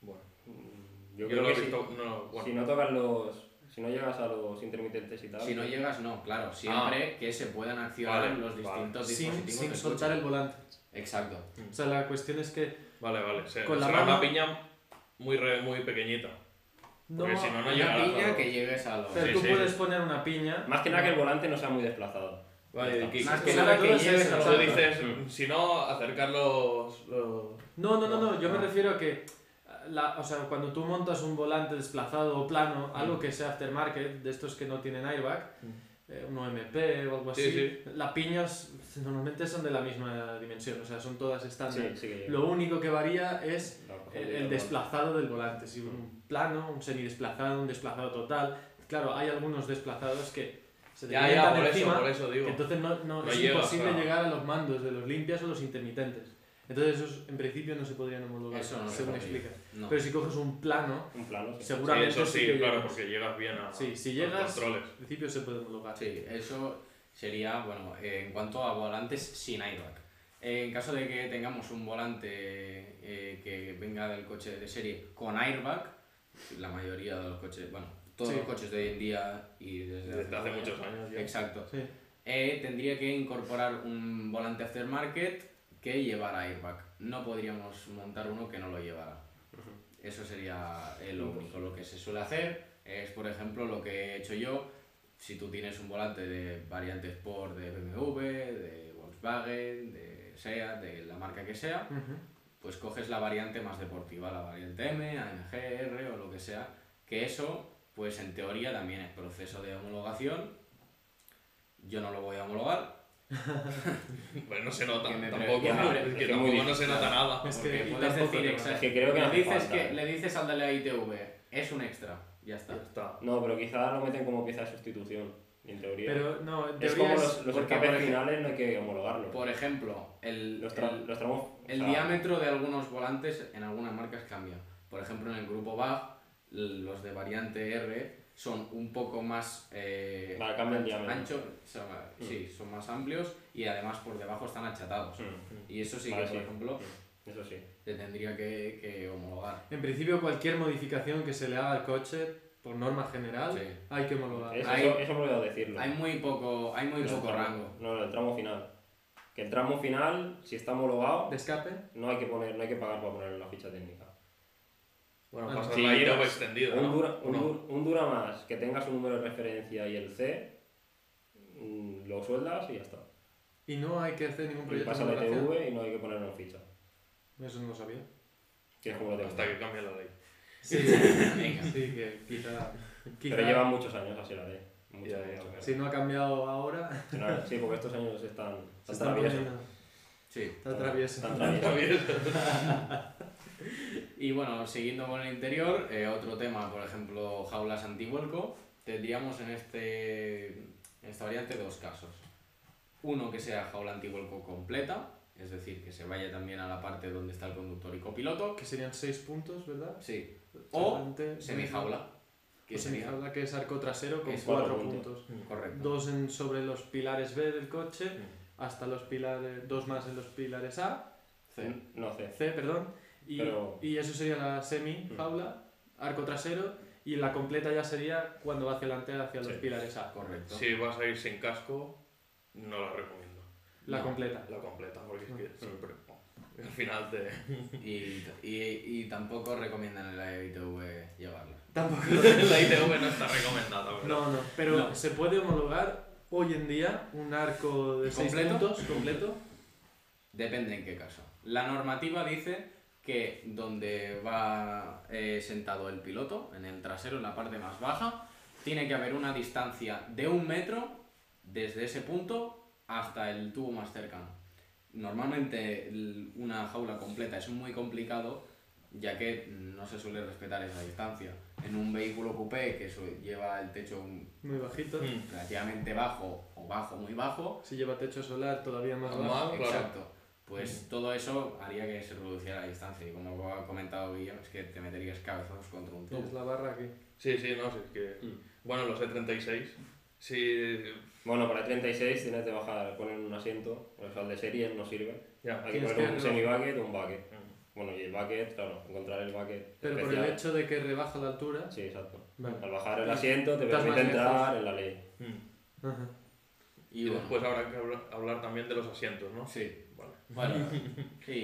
Bueno, Mm, Yo yo creo lo he que si. No, bueno. si no tocas los. Si no llegas a los intermitentes y tal. Si no llegas, no, claro, siempre que se puedan accionar Vale, los vale. distintos Sin, dispositivos sin del soltar el volante. Exacto. O sea, la cuestión es que Vale, vale. Se, Con la será mano- una piña muy, re- muy pequeñita. no, Porque si no, no Una piña a- que llegues a los... pero Sí, tú sí. puedes poner una piña. Más que nada que el volante no sea muy desplazado. Vale, que- Más que nada que lleves a. Tú dices, Mm. si no, acercar los. los- No, no, no, no, yo me No. refiero a que la- o sea, cuando tú montas un volante desplazado o plano, algo que sea aftermarket, de estos que no tienen airbag, eh, un OMP o algo Sí, así, sí. las piñas normalmente son de la misma dimensión, o sea, son todas estándar. Sí, sí Lo único que varía es el, el desplazado del volante, si un plano, un semidesplazado, un desplazado total. Claro, hay algunos desplazados que se te Ya, ya, por encima, eso, por eso digo. entonces no, no- No es llegas imposible a- llegar a los mandos de los limpias o los intermitentes. Entonces esos en principio no se podrían homologar, Eso no se según podría. explica. No. Pero si coges un plano, Un plano, sí. Sí, seguramente eso sí, que claro, llegas. porque llegas bien a. Sí, si a los llegas, controles. en principio se puede homologar. Sí, eso sería, bueno, eh, en cuanto a volantes sin airbag. Eh, en caso de que tengamos un volante eh, que venga del coche de serie con airbag, la mayoría de los coches, bueno, todos Sí. los coches de hoy en día y desde, Desde hace muchos años ya. Exacto. Sí. Eh, tendría que incorporar un volante aftermarket que llevara airbag. No podríamos montar uno que no lo llevara. Eso sería eh, lo único. Lo que se suele hacer es, por ejemplo, lo que he hecho yo. Si tú tienes un volante de variante Sport de BMW, de Volkswagen, de SEAT, de la marca que sea, Ujú. pues coges la variante más deportiva, la variante M, AMG, R o lo que sea. Que eso, pues en teoría también es proceso de homologación. Yo no lo voy a homologar, Pues no se nota, Que tampoco. pre- ¿no? que Es que que tampoco no se nota nada. Es que puedes decir te exacto. que creo que le dices falta, que ¿eh? le dices al de la ITV, es un extra, ya está. Ya está. No, pero quizás lo meten como pieza de sustitución, en teoría. Pero no, en es como es- los, los escapes ejemplo- finales no hay que homologarlos. Por ejemplo, el, los, tra- el, los tramos... el o sea, diámetro de algunos volantes en algunas marcas cambia. Por ejemplo, en el grupo BAG, los de variante R son un poco más eh, Vale, cambia el ancho- diámetro. ancho- son, sí, son más amplios y además por debajo están achatados. Mm, Y eso sí Vale, que, por sí. ejemplo, Eso sí. se tendría que, que homologar. En principio cualquier modificación que se le haga al coche, por norma general, Sí. hay que homologar. Eso, Hay- eso, me olvidado decirlo. Hay muy poco, hay muy No, poco el tramo- rango. No, el tramo final. Que el tramo final, si está homologado, De escape, no hay que poner, no hay que pagar para ponerlo en la ficha técnica. Bueno, Ah, pasa Si la ITV llevas extendido, un, ¿no? dura, un, ¿O no? un dura más, que tengas un número de referencia y el C, mm, lo sueldas y ya está. Y no hay que hacer ningún Y proyecto pasa de la. ITV y no hay que ponerlo en ficha. Eso no lo sabía. Que es como lo tengo. Hasta que cambie la ley. Sí, sí, que quizá. quizá Pero llevan muchos años así la ley. Muchos, Ya, ya, muchos ya. años. si no ha cambiado ahora, no, Sí, porque estos años están, se están está. Sí. Está travieso. Están traviesos. Y bueno, siguiendo con el interior, eh, otro tema, por ejemplo, jaulas antivuelco, tendríamos en, este, en esta variante dos casos. Uno que sea jaula antivuelco completa, es decir, que se vaya también a la parte donde está el conductor y copiloto. Que serían 6 puntos, ¿verdad? Sí. O semijaula. Que semijaula, que es arco trasero con Es 4 cuatro puntos. correcto. Dos en, sobre los pilares B del coche, hasta los pilares, dos más en los pilares A, C. No sé. C, perdón. Y, Pero- y eso sería la semi jaula, arco trasero, y la completa ya sería cuando va hacia adelante hacia los Sí. pilares A. Correcto. Si vas a ir sin casco, no la recomiendo. La No. completa. La completa, porque es Mm. que siempre. Al final te. Y, y, y tampoco recomiendan en la ITV llevarla. Tampoco. la ITV no está recomendada, ¿verdad? No, no, pero No. se puede homologar hoy en día un arco de 6 ¿Completo? puntos completo. Depende en qué caso. La normativa dice que donde va eh, sentado el piloto, en el trasero, en la parte más baja, tiene que haber una distancia de un metro desde ese punto hasta el tubo más cercano. Normalmente una jaula completa es muy complicado ya que no se suele respetar esa distancia. En un vehículo coupé que lleva el techo Muy bajito. Mm. relativamente bajo o bajo muy bajo, Si lleva techo solar todavía más Más, bajo. claro. Exacto. Pues todo eso haría que se reduciera la distancia. Y como ha comentado Guillermo, es que te meterías cabezazos contra un Tienes tubo. la barra aquí. Sí, sí, no, sí, es que. Mm. Bueno, los E36. Sí. Bueno, para el 36 tienes que bajar, poner un asiento, o sea, el de serie no sirve. Ya. Hay que Tienes poner un semi-bucket o un bucket. Mm. Bueno, y el bucket, claro, encontrar el bucket Pero por el hecho de que rebaja la altura. Sí, exacto. Vale. Al bajar el asiento te permite entrar en la ley. Mm. Ajá. Y, Y bueno, después habrá que hablar, hablar también de los asientos, ¿no? sí. Bueno,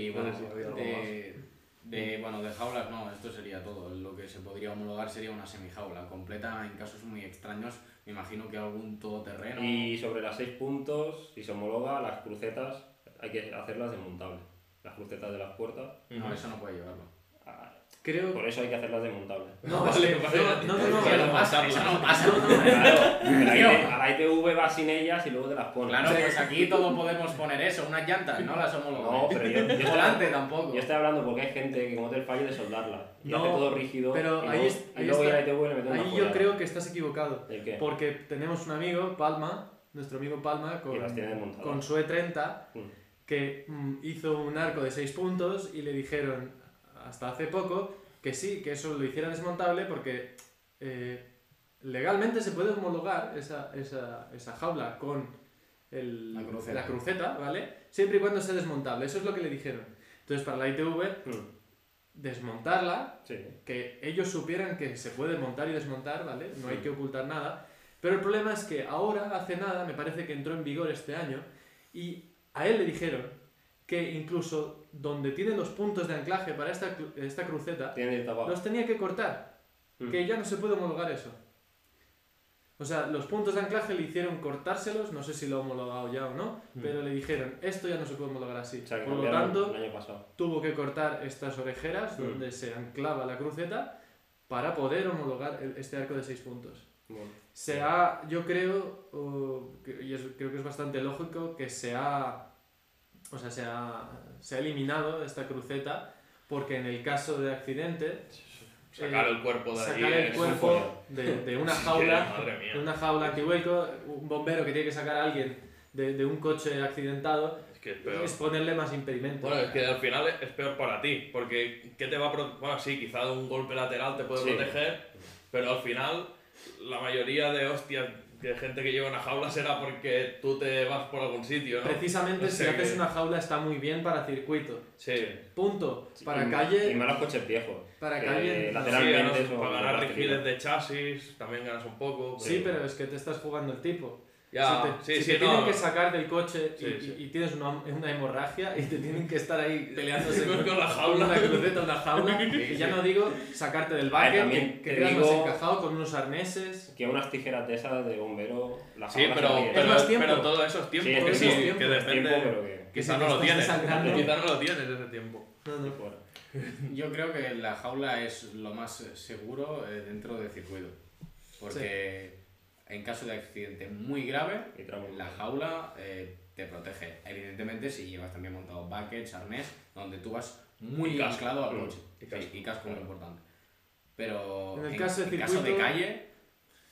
bueno, sí, algo de, de, bueno, de jaulas no, esto sería todo. Lo que se podría homologar sería una semijaula completa en casos muy extraños. Me imagino que algún todoterreno. Y sobre las 6 puntos, si se homologa, las crucetas hay que hacerlas desmontables. Las crucetas de las puertas, No, eso no puede llevarlo. Creo. por eso hay que hacerlas desmontables. No, Vale, no, no, no, no, Eso no. no pasa, eso no pasa. Claro, a la ITV vas sin ellas y luego te las pones. Claro, pues aquí todo podemos poner eso, unas llantas, no las homologamos. No, pero yo, yo, estoy, Volante tampoco. yo estoy hablando porque hay gente que comete el fallo de soldarla y No, hace todo rígido. pero y ahí es- y ahí luego está. ya la ITV le mete una Ahí yo creo que estás equivocado. ¿El qué? Porque tenemos un amigo, Palma, nuestro amigo Palma, con, con su E30, Mm. que mm, hizo un arco de 6 puntos y le dijeron hasta hace poco que sí, que eso lo hiciera desmontable porque eh, legalmente se puede homologar esa, esa, esa jaula con el- La cruceta. la cruceta, ¿vale? Siempre y cuando sea desmontable, eso es lo que le dijeron. Entonces para la ITV, Mm, desmontarla Sí. que ellos supieran que se puede montar y desmontar, ¿vale? No hay Sí. que ocultar nada. Pero el problema es que ahora, hace nada, me parece que entró en vigor este año, y a él le dijeron que incluso donde tiene los puntos de anclaje para esta, esta cruceta, Tiene los tenía que cortar, Mm. que ya no se puede homologar eso. O sea, los puntos de anclaje le hicieron cortárselos, no sé si lo ha homologado ya o no, Mm. pero le dijeron, esto ya no se puede homologar así. O sea, Por lo tanto, el año pasado. tuvo que cortar estas orejeras Mm. donde se anclaba la cruceta para poder homologar este arco de 6 puntos. Bueno, Se ha, yo creo, o- y es- creo que es bastante lógico, que se ha, o sea, se ha, se ha eliminado esta cruceta porque en el caso de accidente, Sacar Eh, el cuerpo de ahí. sacar el cuerpo de, de una jaula, de una jaula antihuelco, un bombero que tiene que sacar a alguien de, de un coche accidentado, Es que es peor. es ponerle más impedimento. Bueno, es que al final es peor para ti, porque ¿qué te va a Bueno, sí, quizá un golpe lateral te puede Sí. proteger, pero al final la mayoría de hostias de gente que lleva una jaula será porque tú te vas por algún sitio, ¿no? Precisamente O si sea haces que- una jaula está muy bien para circuito. Sí. Punto. Para y, calle, Y más los coches viejos. para calle. no. Sí, ganas- para ganar rigidez de chasis también ganas un poco. Sí, pero- pero es que te estás jugando el tipo. Ya, si te, sí, si sí, te no. tienen que sacar del coche y, Sí, y- sí. y tienes una, una hemorragia y te tienen que estar ahí peleándose Con- con la jaula. una cruceta en la jaula. y ya no digo sacarte del también que, que te quedas encajado con unos arneses. Que unas tijeras de esas de bombero, la Sí, jaula pero, ríe. pero, más tiempo. pero todo eso es tiempo. Sí, es que, que sí, sí, tiempo, que depende. tiempo, pero que- Quizá Que no lo tienes. desangrando. Quizá no lo tienes ese tiempo. No, no. fuera. Yo creo que la jaula es lo más seguro eh, dentro del circuito. Porque en caso de accidente muy grave, la jaula eh, te protege. Evidentemente, si llevas también montado buckets, arnés, donde tú vas muy anclado al coche. Y Sí, casco. y casco muy importante. Pero En el caso de de circuito- calle,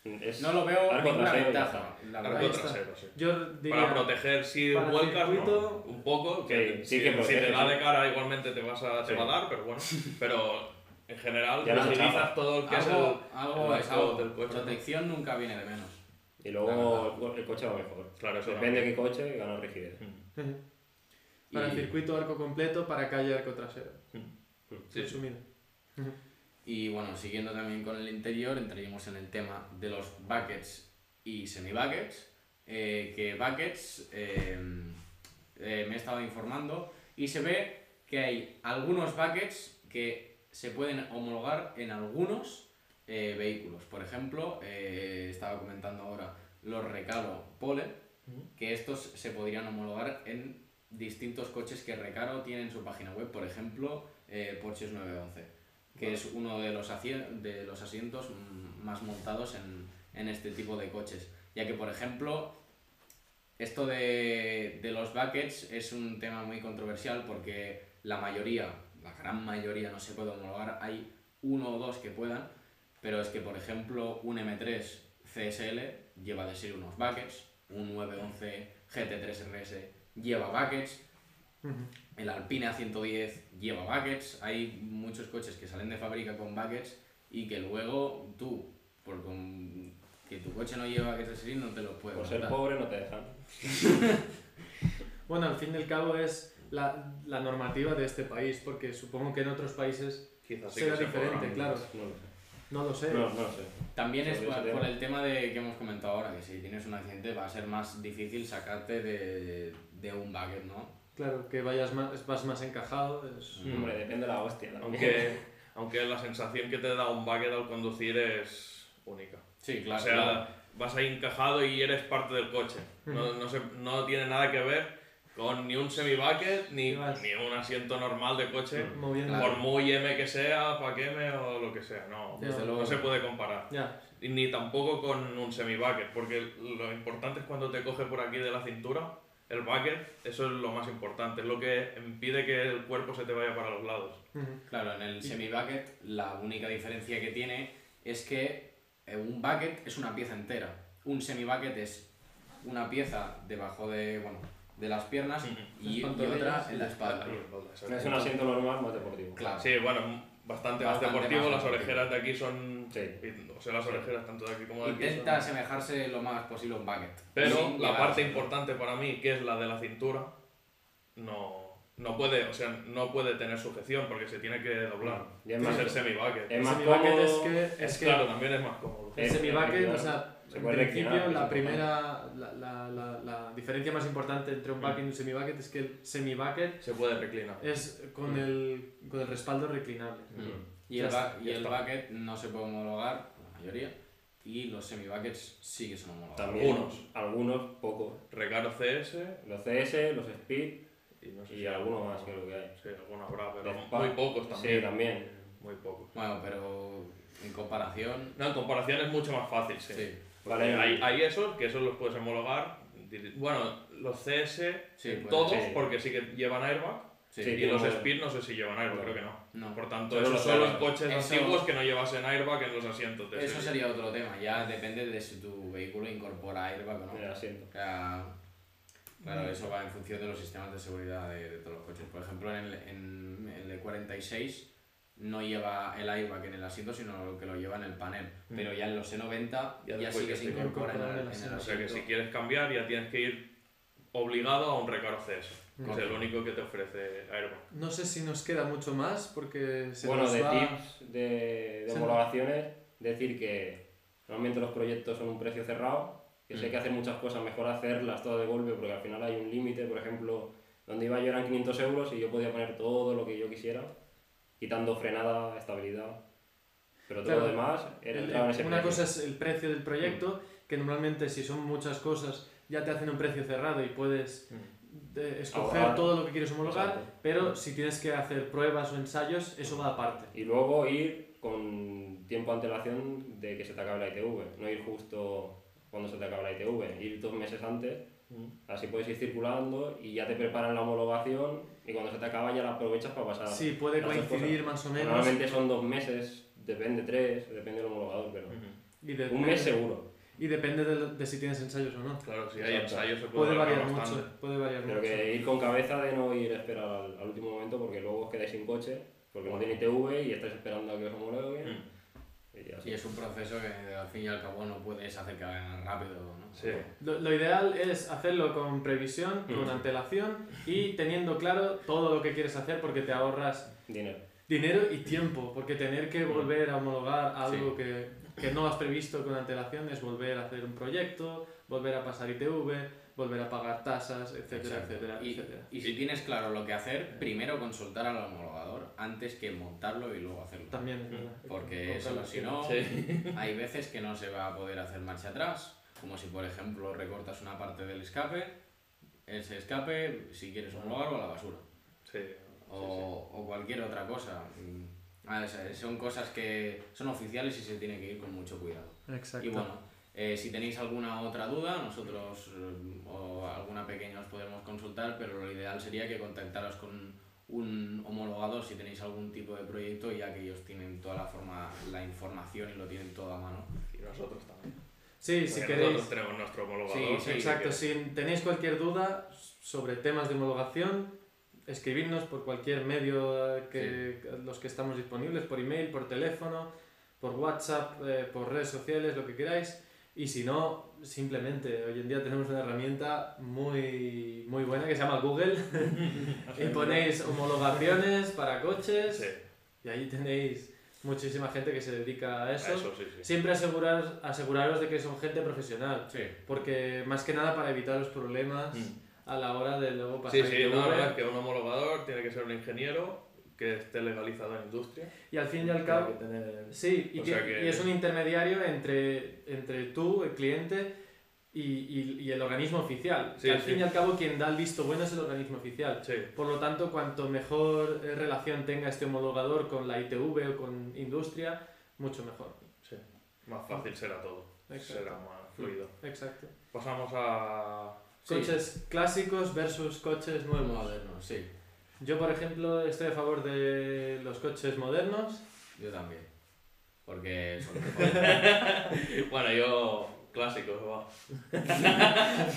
Es no lo veo y ya ventaja. La verdad. trasero, sí. Yo diría, Para proteger si para vuelcas, ¿no? circuito- un poco. Que, Sí, sí si, que si te da sí. de cara, igualmente te, vas a, te Sí. va a dar, pero bueno. Pero en general, Ya utilizas todo el. Algo, algo el es algo. del coche, ¿no? Protección nunca viene de menos. Y luego el, co- el coche va mejor. Claro, eso Depende de qué coche, gana rigidez. Mm. Para Y- circuito arco completo, para calle arco trasero. Sí, sí. Resumido. Ujú. Y bueno, siguiendo también con el interior, entraríamos en el tema de los buckets y semi-buckets. eh, que buckets eh, eh, me he estado informando y se ve que hay algunos buckets que se pueden homologar en algunos eh, vehículos. Por ejemplo, eh, estaba comentando ahora los Recaro Pole, que estos se podrían homologar en distintos coches que Recaro tiene en su página web, por ejemplo, eh, Porsche 911, que es uno de los, de los asientos mm, más montados en, en este tipo de coches. Ya que, por ejemplo, esto de, de los buckets es un tema muy controversial porque la mayoría, la gran mayoría no se puede homologar, hay uno o dos que puedan, pero es que, por ejemplo, un M3 CSL lleva de serie unos buckets, un 911 GT3 RS lleva buckets, el Alpine A110 lleva buckets, hay muchos coches que salen de fábrica con buckets y que luego tú, por con- que tu coche no lleva buckets de serie, no te los puedes Por ser pobre no te dejan. Bueno, al fin y al cabo es la, la normativa de este país, porque supongo que en otros países Quizás sí será diferente, claro. No lo sé. No lo sé. No, no lo sé. También es por, por el tema de que hemos comentado ahora, que si tienes un accidente va a ser más difícil sacarte de, de un bucket, ¿no? Claro, que vayas más, vas más encajado. es- Mm. Hombre, depende de la hostia también. Aunque, aunque la sensación que te da un bucket al conducir es única. Sí, claro. o sea, claro. vas ahí encajado y eres parte del coche. No, no, se- no tiene nada que ver con ni un semi-bucket ni, ni un asiento normal de coche, Moviendo. Claro. por muy M que sea, pa' que M o lo que sea. No, Desde no luego. se puede comparar. Ya. Y Ni tampoco con un semi-bucket, porque lo importante es cuando te coge por aquí de la cintura, el bucket, eso es lo más importante, es lo que impide que el cuerpo se te vaya para los lados. Claro, en el semi-bucket la única diferencia que tiene es que eh, un bucket es una pieza entera. Un semi-bucket es una pieza debajo de, bueno, de las piernas y, otra en la espalda. Es un asiento normal más deportivo. Claro. Sí, bueno, bastante, más deportivo, más las deportivo. orejeras de aquí son... Sí. O sea, las orejeras tanto de aquí como de aquí Intenta asemejarse lo más posible a un bucket. Pero la parte importante para mí, que es la de la cintura, no, no puede, o sea, no puede tener sujeción porque se tiene que doblar. Y es más- el semi-bucket. es El más semi-bucket es que, es que Claro, también es más cómodo. el semi-bucket, o sea, se en principio la primera, la, la, la, la diferencia más importante entre un Mm. bucket y un semi-bucket es que el semi-bucket Se puede reclinar. es con el, con el respaldo reclinable. Mm. Y el, y el bucket no se puede homologar, la mayoría, y los semi-buckets sí que son homologados. También Algunos. algunos, pocos. Recaro CS Los CS, los Speed y no sé y si algunos más creo que hay. Sí, algunos habrá, pero muy pocos también. Sí, también. Muy pocos. Bueno, pero en comparación, No, en comparación es mucho más fácil, sí. sí. Vale, hay, hay esos, que esos los puedes homologar. Bueno, los CS, Sí, todos, sí. porque sí que llevan airbag. Sí. Sí, y los Speed no sé si llevan airbag, creo que no. No. Por tanto, esos los son los coches Eso- antiguos que no llevasen airbag en los asientos de Eso serie. sería otro tema, ya depende de si tu vehículo incorpora airbag o no. El asiento. Claro, eso va en función de los sistemas de seguridad de, de todos los coches. Por ejemplo, en el, en el E46 no lleva el airbag en el asiento, sino que lo lleva en el panel. Mm. Pero ya en los E90 Ya ya, sí que se incorpora en el, en el asiento. O sea que si quieres cambiar ya tienes que ir obligado a un recaro CS. que Es el único que te ofrece airbag. No sé si nos queda mucho más porque se Bueno, nos de va... tips de, de homologaciones, decir que normalmente los proyectos son un precio cerrado Que si hay Mm. que hacer muchas cosas, mejor hacerlas todas de golpe, porque al final hay un límite, por ejemplo, donde iba yo eran 500 euros y yo podía poner todo lo que yo quisiera, quitando frenada, estabilidad. Pero todo Claro, lo demás era El- en ese una precio. cosa es el precio del proyecto, que normalmente si son muchas cosas ya te hacen un precio cerrado y puedes eh, escoger Ahorrar. todo lo que quieres homologar, Exacto. pero si tienes que hacer pruebas o ensayos, eso va aparte. Y luego ir con tiempo de antelación de que se te acabe la ITV, no ir justo cuando se te acabe la ITV, ir dos meses antes, así puedes ir circulando y ya te preparan la homologación y cuando se te acaba ya la aprovechas para pasar. Sí, puede coincidir cosas. más o menos. Normalmente son dos meses, depende tres, depende del homologador, pero Y un mes seguro. Y depende de, de si tienes ensayos o no. Claro, si hay Exacto. ensayos se puede, Puede variar bastante. mucho. Puede variar Pero mucho. que ir con cabeza de no ir a esperar al, al último momento porque luego os quedáis sin coche, porque no tiene ITV y estáis esperando a que os homologuen. Mm. Y así. Y es un proceso que al fin y al cabo no puedes hacer que vayan rápido, ¿no? Sí. Lo, lo ideal es hacerlo con previsión, con Mm. antelación y teniendo claro todo lo que quieres hacer porque te ahorras Dinero. dinero y tiempo, porque tener que volver a homologar algo que, que no has previsto con antelación es volver a hacer un proyecto, volver a pasar ITV, volver a pagar tasas, etcétera, Exacto. etcétera, Y, etcétera. y si tienes claro lo que hacer, primero consultar al homologador antes que montarlo y luego hacerlo. También es verdad. Porque eso, si sí. no, Sí. hay veces que no se va a poder hacer marcha atrás, como si por ejemplo recortas una parte del escape, ese escape, si quieres homologarlo, a la basura. Sí. O, o cualquier otra cosa. Mm, ah, es- Son cosas que son oficiales y se tiene que ir con mucho cuidado. Exacto. Y bueno, eh, si tenéis alguna otra duda, nosotros eh, o alguna pequeña os podemos consultar, pero lo ideal sería que contactaros con un homologador si tenéis algún tipo de proyecto, ya que ellos tienen toda la forma, la información y lo tienen todo a mano. Y nosotros también. Sí, si queréis. Nosotros tenemos nuestro homologador. Sí, sí, Exacto, que- si tenéis cualquier duda sobre temas de homologación, escribidnos por cualquier medio eh, que los que estamos disponibles, por email, por teléfono, por WhatsApp, eh, por redes sociales, lo que queráis. Y si no, simplemente hoy en día tenemos una herramienta muy, muy buena que se llama Google y ponéis homologaciones para coches Sí, y ahí tenéis muchísima gente que se dedica a a eso. sí, sí. Siempre asegurar, aseguraros de que son gente profesional. Sí. Porque más que nada para evitar los problemas Mm. a la hora de luego Sí, pasar sí, ITV. no, es que un homologador tiene que ser un ingeniero que esté legalizado en industria. Y al fin y al cabo, tener- sí, y, o que- sea que- y es un intermediario entre, entre tú, el cliente, y, y- y el organismo oficial. Sí, que al sí. fin y al cabo, quien da el visto bueno es el organismo oficial. Sí, Por lo tanto, cuanto mejor eh, relación tenga este homologador con la ITV o con industria, mucho mejor. sí. Más fácil será todo. Exacto. Será más fluido. Exacto. Pasamos a... Sí. Coches clásicos versus coches nuevos. Moderno, sí. Yo, por ejemplo, estoy a favor de los coches modernos. Yo también. Porque son. Bueno, yo... Clásicos, va.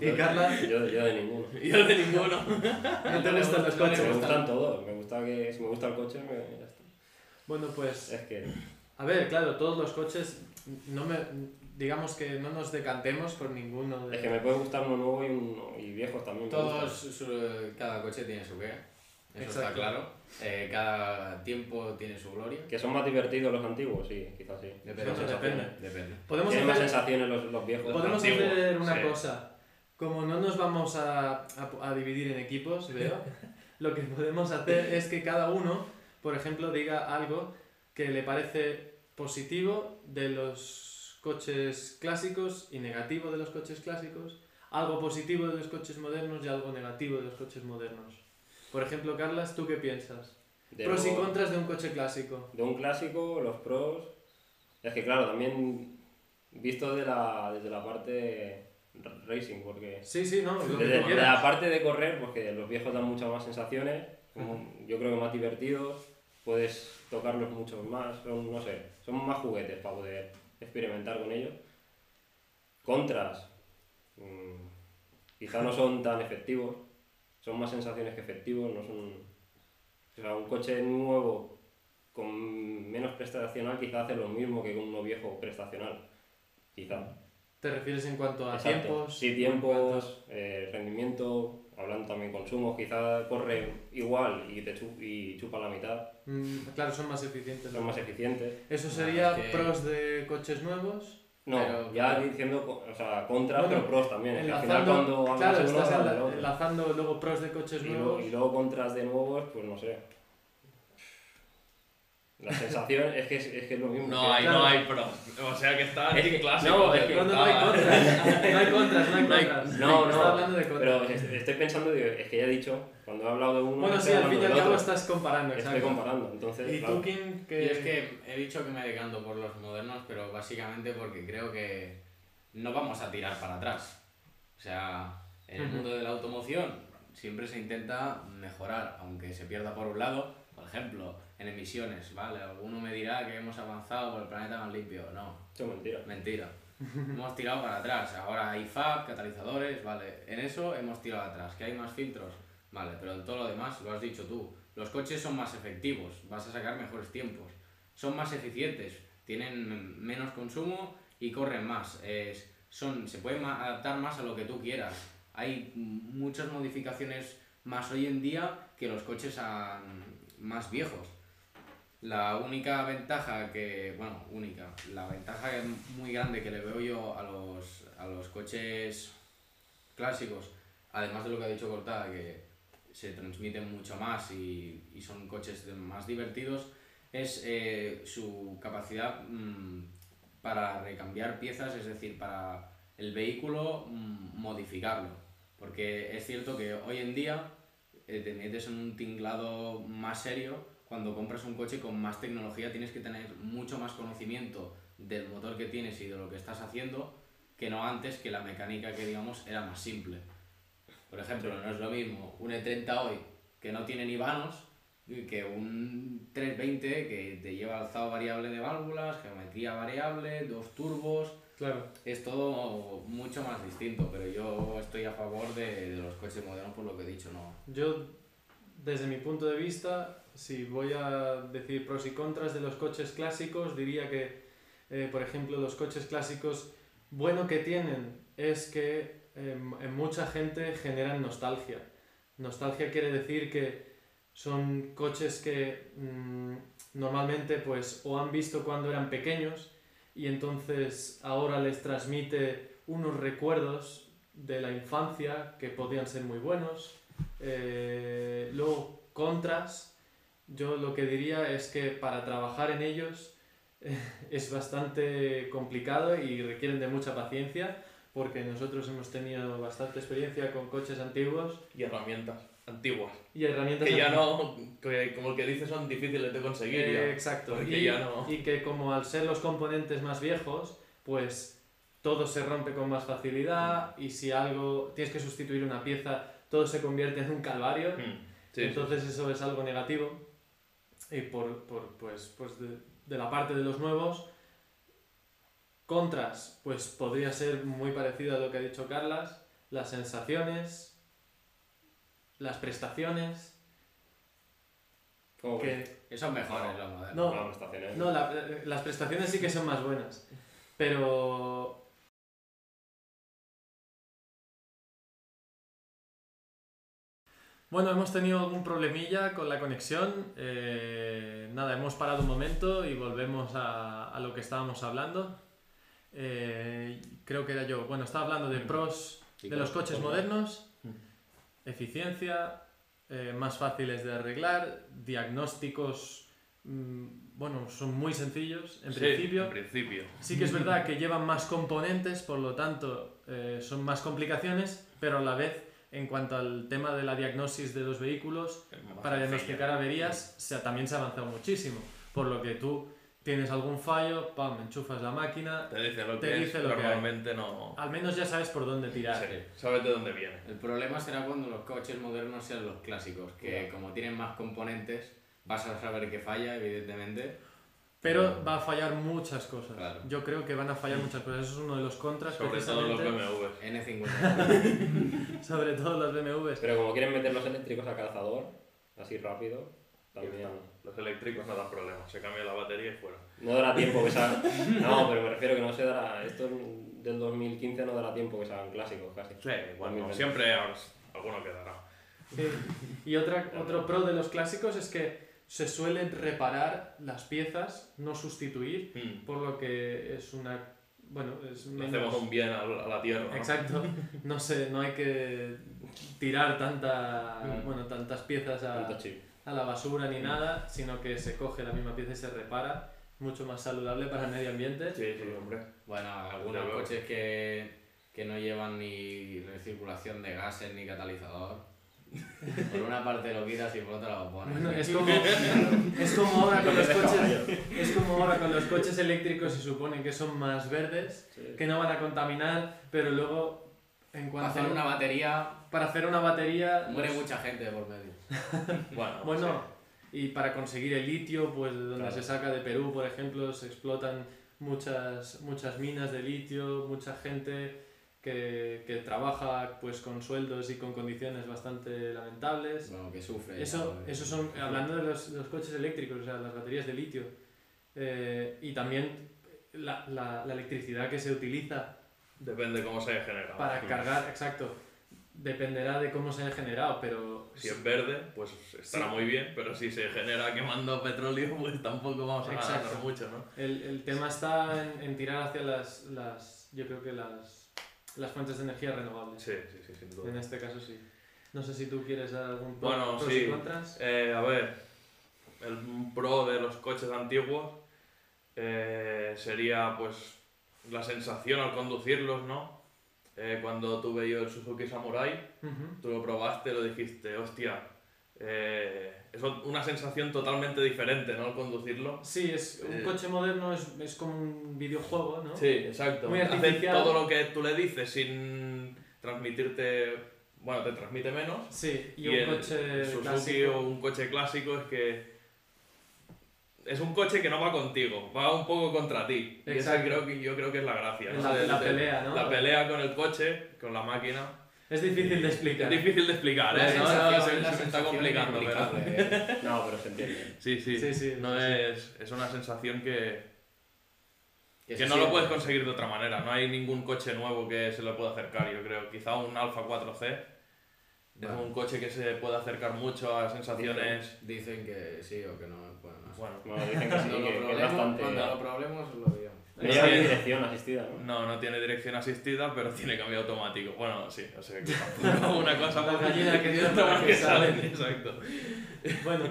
Y Carla, Yo, yo de ninguno. Yo de ninguno. ¿no te gustan los Me coches? gustan todos. Me gusta que si me gusta el coche, me, ya está. Bueno, pues, Es que a ver, claro, todos los coches, no me, digamos que no nos decantemos por ninguno de... es que me puede gustar uno nuevo y, uno, y viejos también. Todos, su- cada coche tiene su qué. Eso está Exacto. claro. Eh, cada tiempo tiene su gloria. Que son más divertidos los antiguos, sí, quizás sí. Depende. Depende. Depende. Podemos Tienen más hacer, sensaciones los, los viejos. podemos antiguos, hacer una sí. cosa. Como no nos vamos a, a, a dividir en equipos, veo, lo que podemos hacer es que cada uno, por ejemplo, diga algo que le parece positivo de los coches clásicos y negativo de los coches clásicos, algo positivo de los coches modernos y algo negativo de los coches modernos. Por ejemplo, Carlas, ¿tú qué piensas? De Pros y lo- contras de un coche clásico. De un clásico, los pros. Es que claro, también visto de la, desde la parte racing, porque Sí, sí, no, lo que desde, de quieras. la parte de correr, porque los viejos dan muchas más sensaciones, como- yo creo que más divertidos, puedes tocarlos mucho más, son, no sé, son más juguetes para poder experimentar con ellos. Contras, mm, quizá no son tan efectivos, son más sensaciones que efectivos, no son... O sea, un coche nuevo con menos prestacional quizá hace lo mismo que con uno viejo prestacional, quizá. ¿Te refieres en cuanto a Exacto. tiempos? Sí, tiempos, eh, rendimiento, hablando también consumos, quizá corre igual y, te chu- y chupa la mitad, Mm, claro, son más eficientes. son más eficientes. Eso No, sería es que- pros de coches nuevos No, Pero, ya claro. diciendo, o sea, contras, Bueno, pero pros también. Es que al final Enlazando, cuando hablas claro, estás enlazando luego pros de coches Y luego, nuevos. y luego contras de nuevos, pues no sé. La sensación es que es, es que es lo mismo. No que- hay, Claro. no hay pro. O sea que está Es que- anticlásico. no, es que No, no, no hay verdad. contras. No hay contras, no hay No contras. No, Estaba no, hablando de contras. pero es- estoy pensando, digo, es que ya he dicho, cuando he hablado de uno, Bueno, sí, al fin y al cabo estás comparando, Estoy exacto. comparando, entonces, ¿Y claro. tú, Kim, que Y es que he dicho que me decanto por los modernos, pero básicamente porque creo que no vamos a tirar para atrás. O sea, en el mundo de la automoción siempre se intenta mejorar, aunque se pierda por un lado, por ejemplo, en emisiones, ¿vale? Alguno me dirá que hemos avanzado por el planeta más limpio. No, Eso es mentira. mentira. hemos tirado para atrás. Ahora hay FAB, catalizadores, vale. En eso hemos tirado atrás. ¿Que hay más filtros? Vale, pero en todo lo demás, lo has dicho tú. Los coches son más efectivos, vas a sacar mejores tiempos. Son más eficientes, tienen menos consumo y corren más. Es- son, se pueden adaptar más a lo que tú quieras. Hay muchas modificaciones más hoy en día que los coches ah, más viejos. La única ventaja que, bueno, única, la ventaja muy grande que le veo yo a los, a los coches clásicos, además de lo que ha dicho Cortada, que se transmiten mucho más y, y son coches más divertidos, es eh, su capacidad mm, para recambiar piezas, es decir, para el vehículo mm, modificarlo. Porque es cierto que hoy en día eh, te en un tinglado más serio, cuando compras un coche con más tecnología tienes que tener mucho más conocimiento del motor que tienes y de lo que estás haciendo que no antes que la mecánica que digamos era más simple. Por ejemplo, no es lo mismo un E30 hoy que no tiene ni vanos que un 320 que te lleva alzado variable de válvulas, geometría variable, dos turbos, Claro. es todo mucho más distinto, pero yo estoy a favor de, de los coches modernos por lo que he dicho, no. Yo, desde mi punto de vista, si voy a decir pros y contras de los coches clásicos, diría que, eh, por ejemplo, los coches clásicos, bueno que tienen es que em, en mucha gente generan nostalgia. Nostalgia quiere decir que son coches que mm, normalmente pues o han visto cuando eran pequeños y entonces ahora les transmite unos recuerdos de la infancia que podían ser muy buenos. Eh, luego, contras, yo lo que diría es que para trabajar en ellos es bastante complicado y requieren de mucha paciencia porque nosotros hemos tenido bastante experiencia con coches antiguos Y herramientas antiguas. y herramientas Que ya antiguas. no, que como el que dice, son difíciles de conseguir. Eh, ya. exacto. Y, ya no- y que como al ser los componentes más viejos, pues todo se rompe con más facilidad y si algo tienes que sustituir una pieza, todo se convierte en un calvario. Mm, sí, sí. Entonces eso es algo negativo. Y por, por, pues, pues de, de la parte de los nuevos, contras, pues podría ser muy parecido a lo que ha dicho Carlas, las sensaciones, las prestaciones, que Eso es mejor. No. Las prestaciones. No, la- las prestaciones sí que son más buenas. Pero. Bueno, hemos tenido algún problemilla con la conexión. eh, nada, hemos parado un momento y volvemos a, a lo que estábamos hablando. Eh, creo que era yo. Bueno, estaba hablando de pros Y de los coches modernos, eficiencia, eh, más fáciles de arreglar, diagnósticos, mm, bueno, son muy sencillos en Sí, principio. En principio. Sí que es verdad que llevan más componentes, por lo tanto eh, son más complicaciones, pero a la vez, en cuanto al tema de la diagnosis de los vehículos, para diagnosticar averías, se, también se ha avanzado muchísimo. Por lo que tú tienes algún fallo, pam, enchufas la máquina, Te dice lo Te que dice es, lo que hay. normalmente no... al menos ya sabes por dónde tirar. Sí, sabes de dónde viene. El problema será cuando los coches modernos sean los clásicos, que como tienen más componentes, vas a saber que falla, evidentemente. Pero va a fallar muchas cosas. Claro. Yo creo que van a fallar muchas cosas. Eso es uno de los contras, Sobre todo los. BMWs. N50. Sobre todo los BMWs. Pero como quieren meter los eléctricos a calzador, así rápido, también. Los eléctricos no dan problemas, se cambia la batería y fuera. No dará tiempo que salgan. No, pero me refiero que no se dará. Esto del 2015 no dará tiempo que salgan clásicos casi. Sí, bueno, 2020. siempre alguno quedará. Sí. Y otra, otro pro de los clásicos es que se suelen reparar las piezas, no sustituir, Mm. por lo que es una bueno, es Le menos... hacemos un bien a, la tierra. ¿no? Exacto, no sé, no hay que tirar tanta, Mm. bueno, tantas piezas a, la basura ni nada, sino que se coge la misma pieza y se repara, mucho más saludable para el medio ambiente. Sí, sí, hombre. Bueno, algunos coches que, que no llevan ni recirculación de gases ni catalizador. Por una parte lo quitas y por otra lo pones. Bueno, es como, es como ahora con los coches, es como ahora con los coches eléctricos se supone que son más verdes, Sí. que no van a contaminar, pero luego en Para cuanto hacer una batería para hacer una batería muere los- mucha gente por medio. Bueno, Bueno, y para conseguir el litio, pues de donde Claro. se saca de Perú, por ejemplo, se explotan muchas, muchas minas de litio, mucha gente que, que trabaja pues con sueldos y con condiciones bastante lamentables. Bueno, que sufre. Eso, eso son, hablando de los, los coches eléctricos, o sea, las baterías de litio, eh, y también la, la, la electricidad que se utiliza depende cómo se haya generado. para cargar, exacto, dependerá de cómo se haya generado, pero Si es verde, pues estará Sí. muy bien, pero si se genera quemando petróleo, pues tampoco vamos a ganar mucho, ¿no? El, el tema está en, en tirar hacia las, las, yo creo que las, las fuentes de energía renovables. Sí, sí, sí, sin duda. En este caso sí. No sé si tú quieres dar algún pro- Bueno, pros sí. y contras. Eh, a ver, el pro de los coches antiguos eh, sería pues la sensación al conducirlos, ¿no? Eh, cuando tuve yo el Suzuki Samurai, Ujú. tú lo probaste, lo dijiste, hostia, eh, es una sensación totalmente diferente, ¿no? Al conducirlo. Sí, es, un Eh. coche moderno es, es como un videojuego, ¿no? Sí, exacto. Muy Hace todo lo que tú le dices sin transmitirte, bueno, te transmite menos. Sí, y, Y, un el coche Suzuki clásico. o un coche clásico es que es un coche que no va contigo, va un poco contra ti. Y esa Exacto. creo que yo creo que es la gracia. ¿no? la- la de- pelea, ¿no? La pelea con el coche, con la máquina. Es difícil de explicar. Es difícil de explicar, ¿eh? No, no, se, se me está complicando, pero... inexplicable, eh. No, pero se entiende. Sí, sí. Sí, sí, no sí. Es, es una sensación que, Que que no lo puedes conseguir de otra manera. No hay ningún coche nuevo que se le pueda acercar, yo creo. Quizá un Alfa 4C Bueno. es un coche que se puede acercar mucho a sensaciones... Dicen que sí o que no. Bueno. Bueno, dicen que sí, cuando, que, lo que bastante. cuando lo probemos lo No lleva ni dirección asistida, ¿no? no, no tiene dirección asistida, pero tiene cambio automático. Bueno, sí, o sea que una cosa La gallina que dio otra para más que que sale. sale. Exacto. Bueno,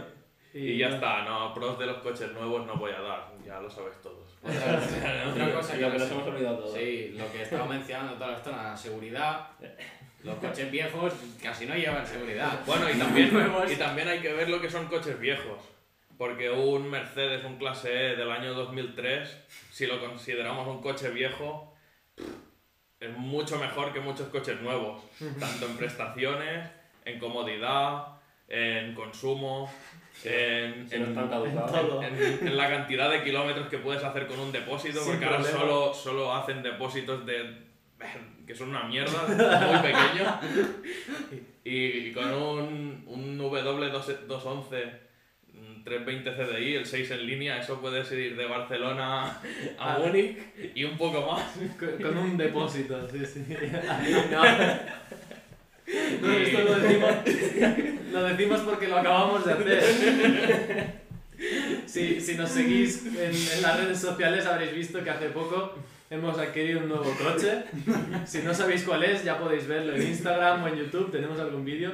Y ya está, no, pros de los coches nuevos no voy a dar, ya lo sabéis todos. Otra, otra cosa que, lo que no nos hemos olvidado todos. Sí, lo que estaba mencionando toda la zona, la seguridad. Los coches viejos casi no llevan seguridad. Bueno, y también, y también hay que ver lo que son coches viejos. Porque un Mercedes, un clase E del año 2003, si lo consideramos un coche viejo, es mucho mejor que muchos coches nuevos. Tanto en prestaciones, en comodidad, en consumo, en, Si en- en, en la cantidad de kilómetros que puedes hacer con un depósito, Sin porque ahora problema. solo, solo hacen depósitos de que son una mierda, muy pequeño. Y, y con un, un W211 mm, 320 CDI, el 6 en línea, eso puedes ir de Barcelona a. Múnich y un poco más. con, con un depósito, sí, sí. No, No, esto lo decimos, lo decimos porque lo acabamos de hacer. Si, si nos seguís en, en las redes sociales habréis visto que hace poco hemos adquirido un nuevo coche. Si no sabéis cuál es, ya podéis verlo en Instagram o en YouTube, tenemos algún vídeo.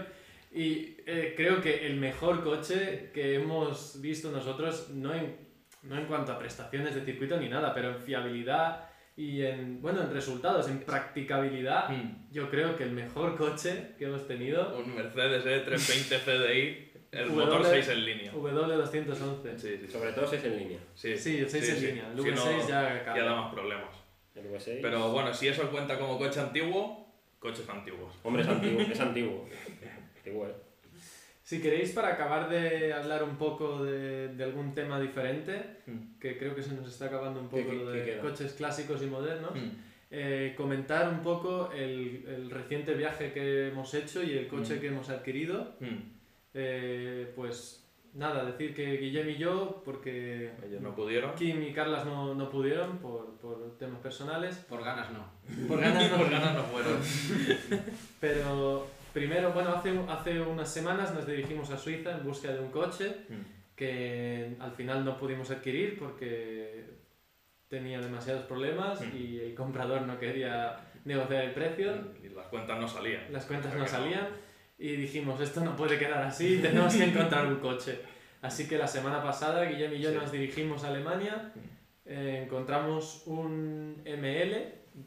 Y eh, creo que el mejor coche que hemos visto nosotros, no en, no en cuanto a prestaciones de circuito ni nada, pero en fiabilidad y en, bueno, en resultados, en practicabilidad, yo creo que el mejor coche que hemos tenido, Un Mercedes E 320 CDI, el W- motor 6 en línea. W211. Sí, sí, Sobre todo si es en línea. sí. Sí, el 6 sí, en sí. línea, el Si V6 no, ya ya da más problemas. El V6. Pero bueno, si eso cuenta como coche antiguo, coches antiguos. Hombre, es antiguo. Es antiguo. Antiguo, ¿eh? Si queréis, para acabar de hablar un poco de, de algún tema diferente, Mm. que creo que se nos está acabando un ¿Qué- poco qué- lo qué de queda? coches clásicos y modernos, Mm. eh, comentar un poco el, el reciente viaje que hemos hecho y el coche Mm. que hemos adquirido. Mm. Eh, pues nada, decir que Guillem y yo, porque Ellos no pudieron. Kim y Carlas no, no pudieron por, por temas personales, Por ganas no. por ganas no, Por ganas no fueron. pero primero, bueno, hace, hace unas semanas nos dirigimos a Suiza en busca de un coche Mm. que al final no pudimos adquirir porque tenía demasiados problemas Mm. y el comprador no quería negociar el precio, Y las cuentas no salían. las cuentas no salían y dijimos, esto no puede quedar así, tenemos que encontrar un coche. Así que la semana pasada Guillem y yo Sí. nos dirigimos a Alemania, eh, encontramos un ML,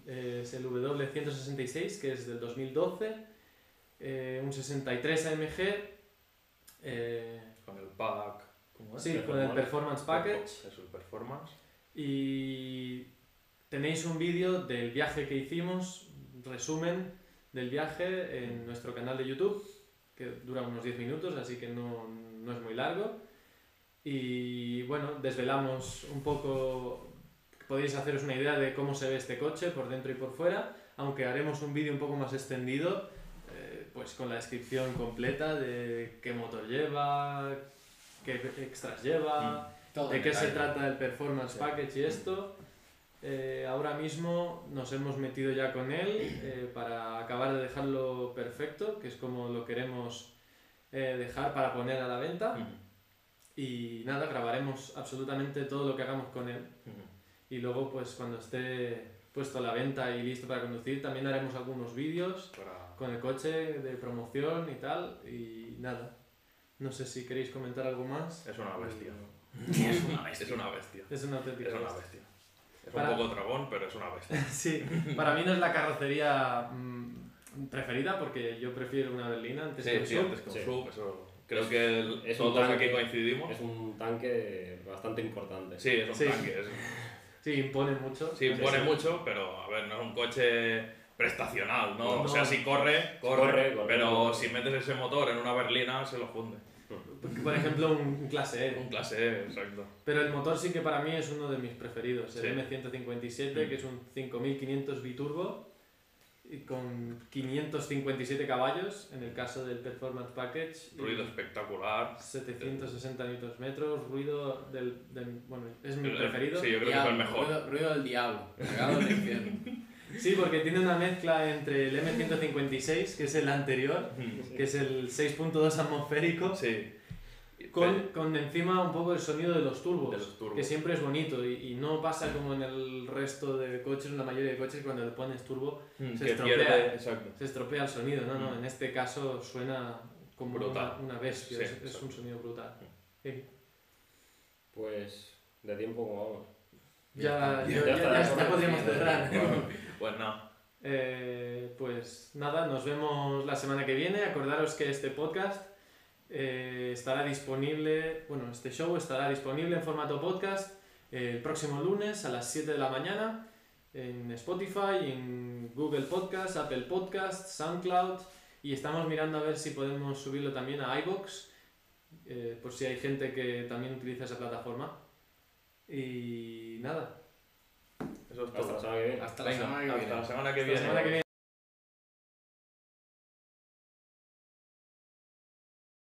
eh, es el W166, que es del 2012, eh, un 63 AMG, eh, Con el pack. ¿cómo es? sí, con el Performance Package. Es el performance. Y tenéis un vídeo del viaje que hicimos, resumen del viaje en nuestro canal de YouTube, que dura unos 10 minutos, así que no, no es muy largo. Y bueno, desvelamos un poco, podéis haceros una idea de cómo se ve este coche por dentro y por fuera, aunque haremos un vídeo un poco más extendido, pues con la descripción completa de qué motor lleva, qué extras lleva Todo de qué se trata el performance Sí. package y esto. Eh, ahora mismo nos hemos metido ya con él eh, para acabar de dejarlo perfecto, que es como lo queremos eh, dejar para poner a la venta. Y nada, grabaremos absolutamente todo lo que hagamos con él. Y luego, pues cuando esté puesto a la venta y listo para conducir, también haremos algunos vídeos Para- con el coche de promoción y tal. Y nada, no sé si queréis comentar algo más. Es una bestia. Es una bestia. Es una bestia. Es una auténtica Es una bestia. Es Para- un poco dragón, pero es una bestia. Sí, para mí no es la carrocería mm, preferida porque yo prefiero una berlina antes que Sí, un sí, sub. antes que un Sí. sub, eso. Creo Es- que el- es todos tanque. aquí coincidimos. Es un tanque bastante importante. Sí, es un Sí. tanque. es- Sí, impone mucho. Sí, impone sí. mucho, pero a ver, no es un coche prestacional, ¿no? No. O sea, si corre, corre, Corre, corre, pero corre. si metes ese motor en una berlina, se lo funde. Por ejemplo, un clase E. Un clase E, exacto. Pero el motor sí que para mí es uno de mis preferidos. El Sí. M157, Mm. que es un 5500 biturbo con 557 caballos en el caso del Performance Package. Ruido espectacular. 760 Nm, ruido del, del- Bueno, es mi preferido. Sí, yo creo que es el Diablo, mejor. Ruido, ruido del diablo. Del infierno. Sí, porque tiene una mezcla entre el M156, que es el anterior, que es el 6.2 atmosférico, Sí. con, con encima un poco el sonido de los turbos, De los turbos. que siempre es bonito y, y no pasa como en el resto de coches, en la mayoría de coches, cuando le pones turbo Mm, se estropea. pierde, exacto. se estropea el sonido, no, no, Mm. en este caso suena como Brutal. Una, una bestia, Sí, es, un sonido brutal. Sí. Pues de tiempo como vamos. Ya, Ya ya, podríamos cerrar. Pues no. Eh, pues nada, nos vemos la semana que viene. Acordaros que este podcast eh, estará disponible, bueno, este show estará disponible en formato podcast eh, el próximo lunes a las 7 de la mañana en Spotify, en Google Podcast, Apple Podcast, SoundCloud y estamos mirando a ver si podemos subirlo también a iBox por si hay gente que también utiliza esa plataforma. Y nada, Eso es Hasta la todo. semana que viene. Hasta la Venga, semana que hasta viene. la semana que hasta la semana que viene.